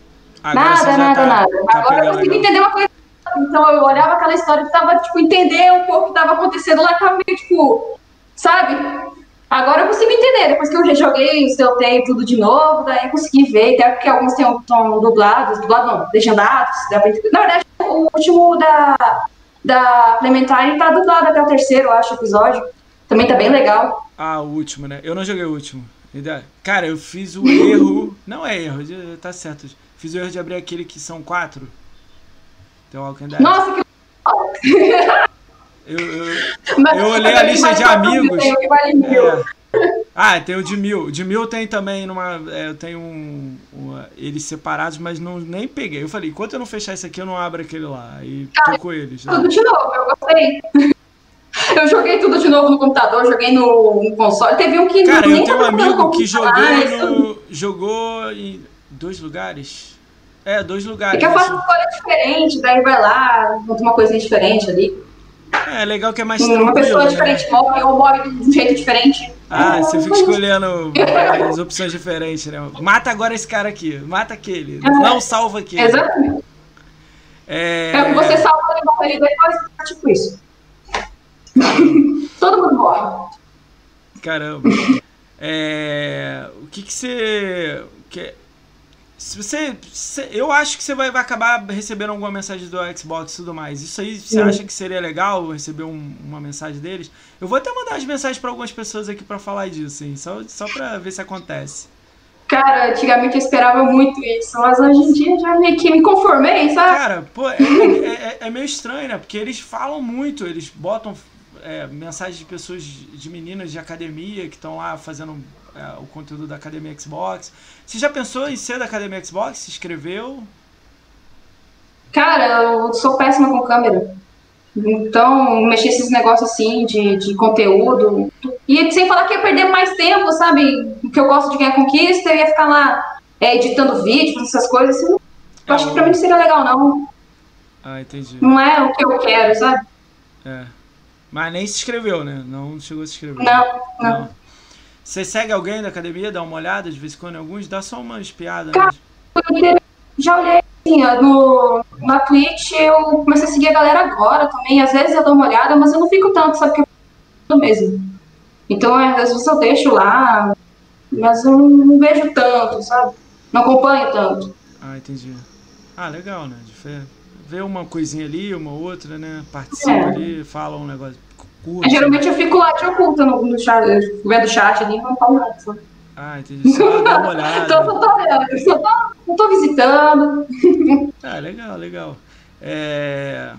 Agora nada, nada, tá, nada. Tá Agora eu consegui entender uma coisa. Então eu olhava aquela história e tava, tipo, entender um pouco o que tava acontecendo lá, tava meio, tipo, sabe? Agora eu consigo entender, depois que eu já joguei, soltei tudo de novo, daí eu consegui ver, até porque alguns estão dublados, dublados não, legendados, dá pra entender. Na verdade, o último da, da Clementine tá dublado até o terceiro, eu acho, episódio. Também tá bem legal. Ah, o último, né? Eu não joguei o último. Cara, eu fiz o erro. (laughs) não é erro, tá certo. Fiz o erro de abrir aquele que são quatro. Tem o Walking Dead. Nossa, que. Eu, eu, (laughs) eu olhei a lista de amigos. É. Ah, tem o de mil. De mil tem também numa. É, eu tenho um, um, eles separados, mas não, nem peguei. Eu falei, enquanto eu não fechar isso aqui, eu não abro aquele lá. Aí tô com eles. Tudo de novo, eu gostei. (laughs) Eu joguei tudo de novo no computador, joguei no, no console. Teve um que Cara, eu tenho um amigo que jogou, no, jogou em dois lugares. É, dois lugares. É que eu faço uma escolha diferente, daí vai lá, monta uma coisinha diferente ali. É, legal que é mais. Uma pessoa né? diferente morre ou morre de um jeito diferente. Ah, é, você fica escolhendo as opções diferentes, né? Mata agora esse cara aqui, mata aquele, é. não salva aquele. Exatamente. É... é você salva ele morre depois, tipo isso. (laughs) Todo mundo morre. Caramba. É... O que que você... Que... Se você, se, eu acho que você vai, vai, acabar recebendo alguma mensagem do Xbox e tudo mais. Isso aí, você acha que seria legal receber um, uma mensagem deles? Eu vou até mandar as mensagens para algumas pessoas aqui para falar disso, hein? Só, só para ver se acontece. Cara, antigamente eu esperava muito isso, mas hoje em dia já meio que me conformei, sabe? Cara, pô, é, é, é, é meio estranho, né? Porque eles falam muito, eles botam é, mensagens de pessoas, de meninas de academia que estão lá fazendo é, o conteúdo da Academia Xbox. Você já pensou em ser da Academia Xbox? Se inscreveu? Cara, eu sou péssima com câmera. Então, mexer esses negócios assim de, de conteúdo. E sem falar que ia perder mais tempo, sabe? Que eu gosto de ganhar conquista, eu ia ficar lá é, editando vídeo, essas coisas. Assim, eu acho que pra mim não seria legal, não. Ah, entendi. Não é o que eu quero, sabe? É. Mas nem se inscreveu, né? Não chegou a se inscrever. Não, não. não. Você segue alguém da academia, dá uma olhada de vez em quando alguns? Dá só uma espiada. Cara, né? já olhei assim, no, na Twitch, eu comecei a seguir a galera agora também. Às vezes eu dou uma olhada, mas eu não fico tanto, sabe? Que eu mesmo. Então, é, às vezes eu deixo lá, mas eu não vejo tanto, sabe? Não acompanho tanto. Ah, entendi. Ah, legal, né? De ver uma coisinha ali, uma outra, né? Participa é. ali, fala um negócio curte. geralmente eu fico lá de oculta no, no chat, vendo o chat ali, não falo nada. Só. Ah, entendi. Só dá uma olhada. (laughs) Então, só tô olhando, só tô, não tô visitando. (laughs) Ah, legal, legal. É...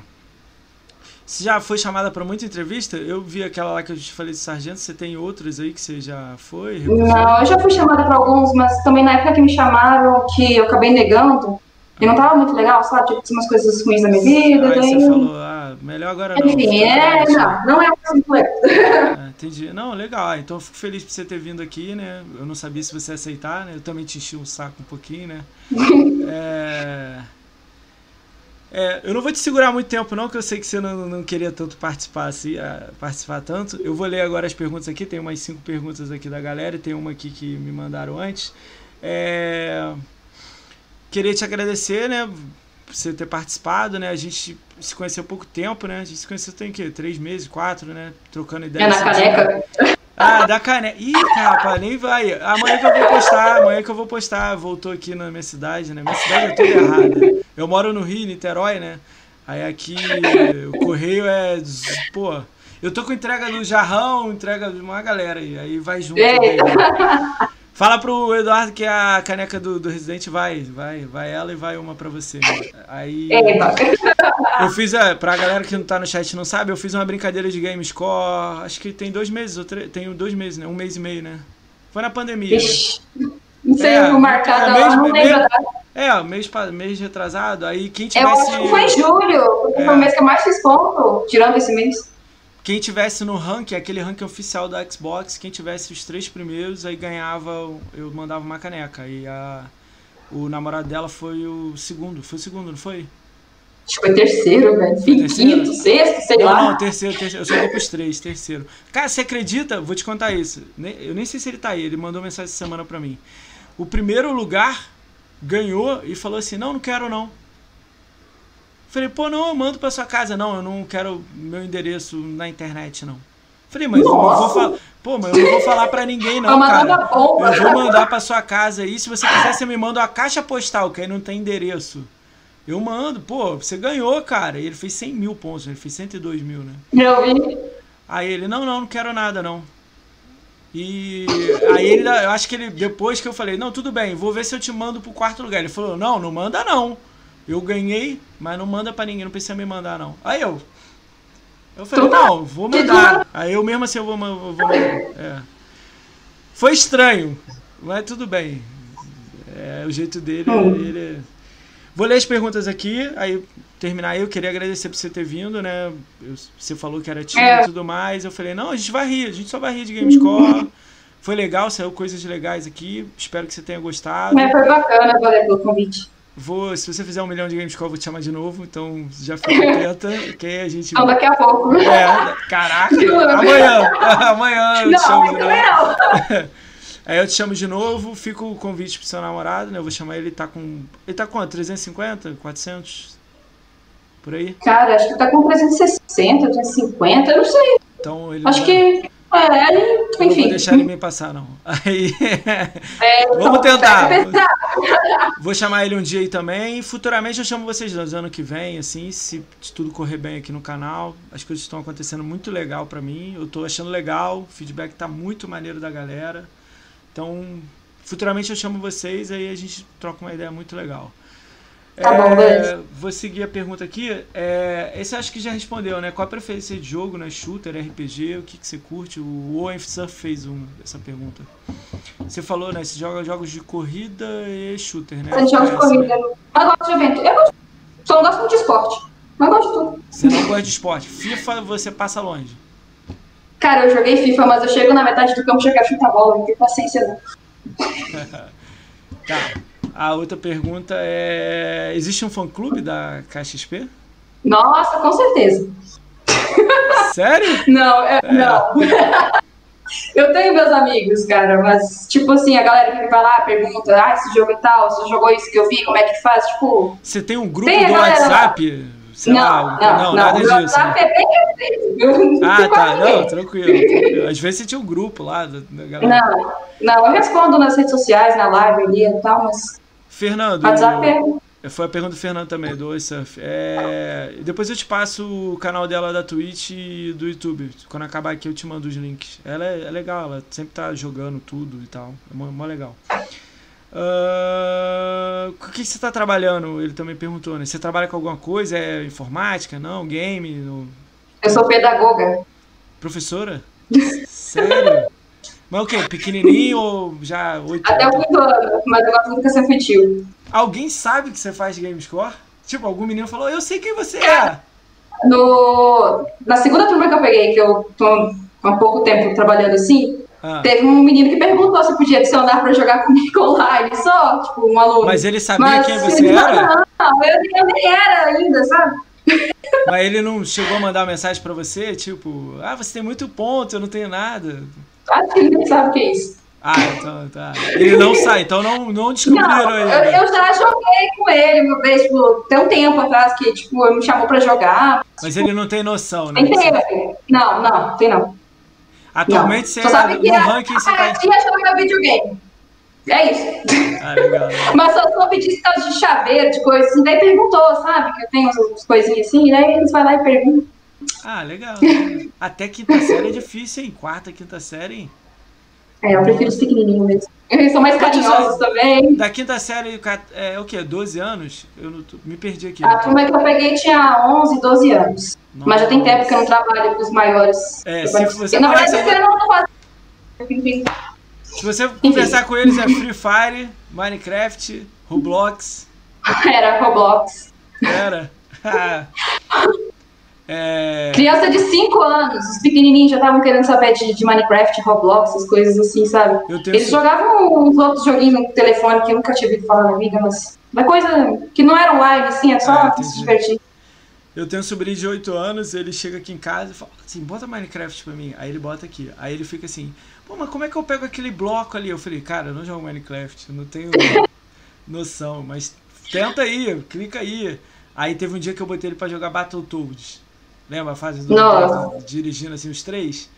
Você já foi chamada para muita entrevista? Eu vi aquela lá que eu te falei de sargento. Você tem outras aí que você já foi? Não, eu já fui chamada para alguns, mas também na época que me chamaram, que eu acabei negando, e não tava muito legal, sabe? Tinha umas coisas ruins na minha vida. Aí daí... você falou, ah, melhor agora não. Enfim, é, não, não é assim é, Entendi. Não, legal. Ah, então eu fico feliz por você ter vindo aqui, né? Eu não sabia se você ia aceitar, né? Eu também te enchi um saco um pouquinho, né? (laughs) é... É, eu não vou te segurar muito tempo, não, que eu sei que você não, não queria tanto participar assim, participar tanto. Eu vou ler agora as perguntas aqui, tem umas cinco perguntas aqui da galera e tem uma aqui que me mandaram antes. É, queria te agradecer, né, por você ter participado, né? A gente se conheceu há pouco tempo, né? A gente se conheceu tem o quê? Três meses, quatro, né? Trocando ideias. É na caneca. Ah, da caneca. Ih, capa, nem vai. Amanhã que eu vou postar, amanhã que eu vou postar. Voltou aqui na minha cidade, né? Minha cidade é tudo errada. Eu moro no Rio, Niterói, né? Aí aqui o correio é. Pô, eu tô com entrega do jarrão, entrega de uma galera aí. Aí vai junto. Aí, né? Fala pro Eduardo que a caneca do, do Resident vai, vai, vai ela e vai uma pra você. Aí. Eu fiz, é, pra galera que não tá no chat não sabe, eu fiz uma brincadeira de game score, acho que tem dois meses, ou três, tem dois meses, né? Um mês e meio, né? Foi na pandemia. Ixi, né? Não sei é, o marcado é, mês, não lembro. É, mês, mês retrasado, aí quem tivesse... Eu acho que foi em julho, é. foi o mês que eu mais fiz ponto, tirando esse mês. Quem tivesse no ranking, aquele ranking oficial da Xbox, quem tivesse os três primeiros, aí ganhava, eu mandava uma caneca. E a, o namorado dela foi o segundo, foi o segundo, não foi? Acho que foi terceiro, velho. Quinto, sexto, sei não, lá. Não, terceiro, terceiro. Eu só dei pros três, terceiro. Cara, você acredita? Vou te contar isso. Eu nem sei se ele tá aí, ele mandou mensagem essa semana pra mim. O primeiro lugar ganhou e falou assim: não, não quero não. Falei, pô, não, eu mando pra sua casa. Não, eu não quero meu endereço na internet, não. Falei, mas Nossa. eu não vou falar. Pô, mas eu não vou falar pra ninguém, não, cara. Eu vou mandar pra sua casa aí. Se você quiser, você me manda uma caixa postal, que aí não tem endereço. Eu mando, pô, você ganhou, cara. E ele fez 100 mil pontos, ele fez 102 mil, né? Eu vi. Aí ele, não, não, não quero nada, não. E aí ele, eu acho que ele, depois que eu falei, não, tudo bem, vou ver se eu te mando pro quarto lugar. Ele falou, não, não manda não. Eu ganhei, mas não manda para ninguém, não precisa me mandar não. Aí eu, eu falei, não, vou mandar. Aí eu mesmo assim eu vou, vou mandar. É. Foi estranho, mas tudo bem. É o jeito dele, ele Vou ler as perguntas aqui, aí terminar eu queria agradecer por você ter vindo, né? Eu, você falou que era time é. e tudo mais. Eu falei, não, a gente vai rir, a gente só vai rir de Gamescore. Foi legal, saiu coisas legais aqui. Espero que você tenha gostado. É, foi bacana, valeu pelo convite. Vou, se você fizer um milhão de Gamescore, eu vou te chamar de novo, então já fica atenta, (laughs) que a gente. Não, daqui a pouco. É, caraca, amanhã, (laughs) amanhã eu não, te chamo de novo. (laughs) Aí eu te chamo de novo, fica o convite pro seu namorado, né? Eu vou chamar ele, tá com. Ele tá com 350, 400? Por aí? Cara, acho que tá com 360, 350, eu não sei. Então ele. Acho que. É, aí, enfim. não vou deixar ele me passar, não. Aí. (laughs) É, (laughs) então, Vamos tentar. (laughs) Vou chamar ele um dia aí também. Futuramente eu chamo vocês dois, ano que vem, assim, se tudo correr bem aqui no canal. As coisas estão acontecendo muito legal para mim. Eu tô achando legal, o feedback tá muito maneiro da galera. Então, futuramente eu chamo vocês aí a gente troca uma ideia muito legal. Tá bom, é, vou seguir a pergunta aqui. É, esse acho que já respondeu, né? Qual a preferência de jogo, né? Shooter, RPG, o que, que você curte? O Owen Surf fez um, essa pergunta. Você falou, né? Você joga jogos de corrida e shooter, né? Você joga de corrida. Né? Mas gosto de evento. Eu gosto, só não gosto muito de esporte. Mas gosto de tudo. Você não gosta de esporte. FIFA você passa longe. Cara, eu joguei FIFA, mas eu chego na metade do campo e já quero chutar bola, não tenho paciência não. (laughs) tá. A outra pergunta é: existe um fã-clube da KXP? Nossa, com certeza. Sério? (laughs) não, é, é. não. (laughs) eu tenho meus amigos, cara, mas, tipo assim, a galera que vai lá pergunta: ah, esse jogo e tal, você jogou isso que eu vi, como é que faz? Tipo. Você tem um grupo tem do WhatsApp? Lá Sei não, lá, não, não, nada disso. WhatsApp né? é bem restrito. Ah, (laughs) tá. Não, tranquilo, tranquilo. Às vezes você tinha um grupo lá da, da galera. Não, não, eu respondo nas redes sociais, na live ali e tal, mas. Fernando. WhatsApp é... Foi a pergunta do Fernando também, do Surf. É, depois eu te passo o canal dela da Twitch e do YouTube. Quando acabar aqui eu te mando os links. Ela é, é legal, ela sempre tá jogando tudo e tal. É mó, mó legal. Uh, o que você está trabalhando? Ele também perguntou, né? Você trabalha com alguma coisa? É informática? Não? Game? No... Eu sou pedagoga. Professora? Sério? Mas o quê? Pequenininho ou já oito Até oito anos, mas eu gosto de educação infantil. Alguém sabe que você faz Gamescore? Tipo, algum menino falou, eu sei quem você é. No, na segunda turma que eu peguei, que eu tô há pouco tempo trabalhando assim, ah. Teve um menino que perguntou se podia adicionar para jogar (laughs) comigo online, só, tipo, um aluno. Mas ele sabia Mas, quem você era? Não, eu, eu nem era ainda, sabe? Mas ele não chegou a mandar mensagem para você, tipo, ah, você tem muito ponto, eu não tenho nada. Acho que ele nem sabe o que é isso. Ah, então tá. Ele não sai, então não, não descobriram não, ele. Eu, eu, já joguei com ele uma vez, tipo, tem um tempo atrás que, tipo, ele me chamou pra jogar. Mas ele não tem noção, né? Tem tempo. Não, não, tem não. Atualmente você é no é, ranking você tá... joga videogame. É isso. Ah, legal. (laughs) Mas eu soube disso de chaveiro, de coisas assim. Daí perguntou, sabe? Que eu tenho umas coisinhas assim, daí eles vão lá e perguntam. Ah, legal. Até quinta série é difícil, hein? Quarta, quinta série? É, eu prefiro os pequenininhos mesmo. Eles são mais carinhosos também. Da quinta série, é o quê? 12 anos? Eu não, me perdi aqui. A turma que eu peguei tinha 11, 12 anos. Nossa. Mas já tem tempo que eu não trabalho com os maiores. É, se você Na verdade, você não faz. Se você conversar com eles, é Free Fire, Minecraft, Roblox. (laughs) Era Roblox. Era. (laughs) É... Criança de 5 anos, os pequenininhos já estavam querendo saber de, de, Minecraft, Roblox, essas coisas assim, sabe? Eles jogavam uns outros joguinhos no telefone que eu nunca tinha ouvido falar na vida, mas uma coisa que não era live, assim, é só ah, se divertir. Eu tenho um sobrinho de 8 anos, ele chega aqui em casa e fala assim, bota Minecraft pra mim. Aí ele bota aqui. Aí ele fica assim, pô, mas como é que eu pego aquele bloco ali? Eu falei, cara, eu não jogo Minecraft, eu não tenho (laughs) noção, mas tenta aí, clica aí. Aí teve um dia que eu botei ele pra jogar Battletoads. Lembra a fase do dirigindo assim os três?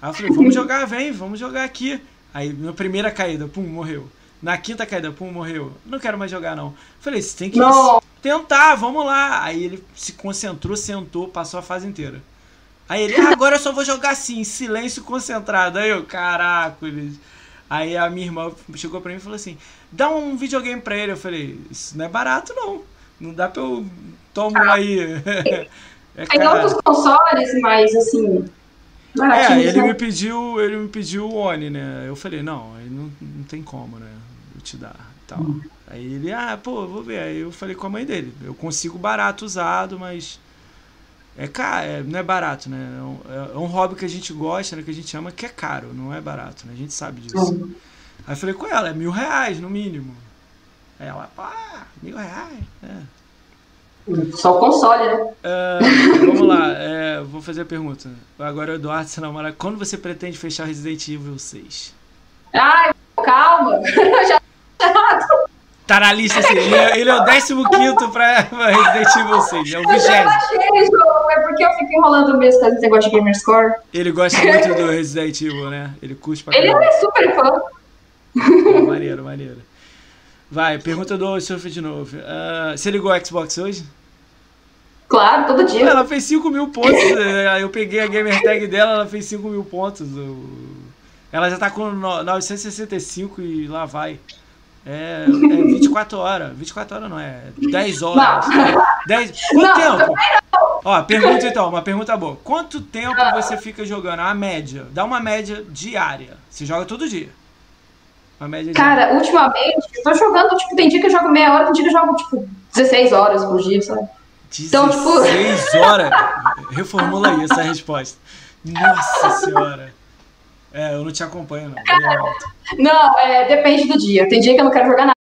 Aí eu falei, vamos jogar, vem, vamos jogar aqui. Aí na primeira caída, pum, morreu. Na quinta caída, pum, morreu. Não quero mais jogar, não. Falei, você tem que não. tentar, vamos lá. Aí ele se concentrou, sentou, passou a fase inteira. Aí ele, ah, agora eu só vou jogar assim, silêncio concentrado. Aí eu, caraca, ele... Aí a minha irmã chegou pra mim e falou assim: dá um videogame pra ele. Eu falei, isso não é barato, não. Não dá pra eu. Tomo ah. aí. (laughs) É, Tem outros consoles, mas assim. É, ele né? me pediu, ele me pediu o Oni, né? Eu falei, não, aí não, não tem como, né? Eu te dar tal. Hum. Aí ele, ah, pô, vou ver. Aí eu falei com a mãe dele, eu consigo barato usado, mas é caro, é, não é barato, né? É um, é um, hobby que a gente gosta, né? Que a gente ama, que é caro, não é barato, né? A gente sabe disso. Hum. Aí eu falei com ela, é mil reais no mínimo. Aí ela, pá, mil reais, é. Só o console, né? Uh, vamos lá, (laughs) é, vou fazer a pergunta. Agora o Eduardo se namora. Quando você pretende fechar Resident Evil 6? Ai, calma! (laughs) Já Tá na lista assim, ele é, ele é o 15 pra Resident Evil 6, é o 20. Eu já baixei o jogo, é porque eu fico enrolando mesmo com esse negócio de Gamerscore. Ele gosta muito do Resident Evil, né? Ele curte pra Ele caramba. é super fã. maneiro, maneiro. Vai, pergunta do Surf de novo. Uh, você ligou o Xbox hoje? Claro, todo dia. Ela fez 5 mil pontos. (laughs) eu peguei a gamer tag dela, ela fez 5 mil pontos. Ela já tá com 965 e lá vai. É, é 24 horas. 24 horas não é. 10 horas. Não. 10... Quanto não, tempo? Ó, pergunta então, uma pergunta boa. Quanto tempo você fica jogando? A média. Dá uma média diária. Você joga todo dia. Uma média Cara, de... ultimamente, eu tô jogando, tipo, tem dia que eu jogo meia hora, tem dia que eu jogo, tipo, 16 horas por dia, sabe? 16 então, tipo... (laughs) horas? Reformula aí essa resposta. Nossa senhora. É, eu não te acompanho, não. Cara, não, é, depende do dia. Tem dia que eu não quero jogar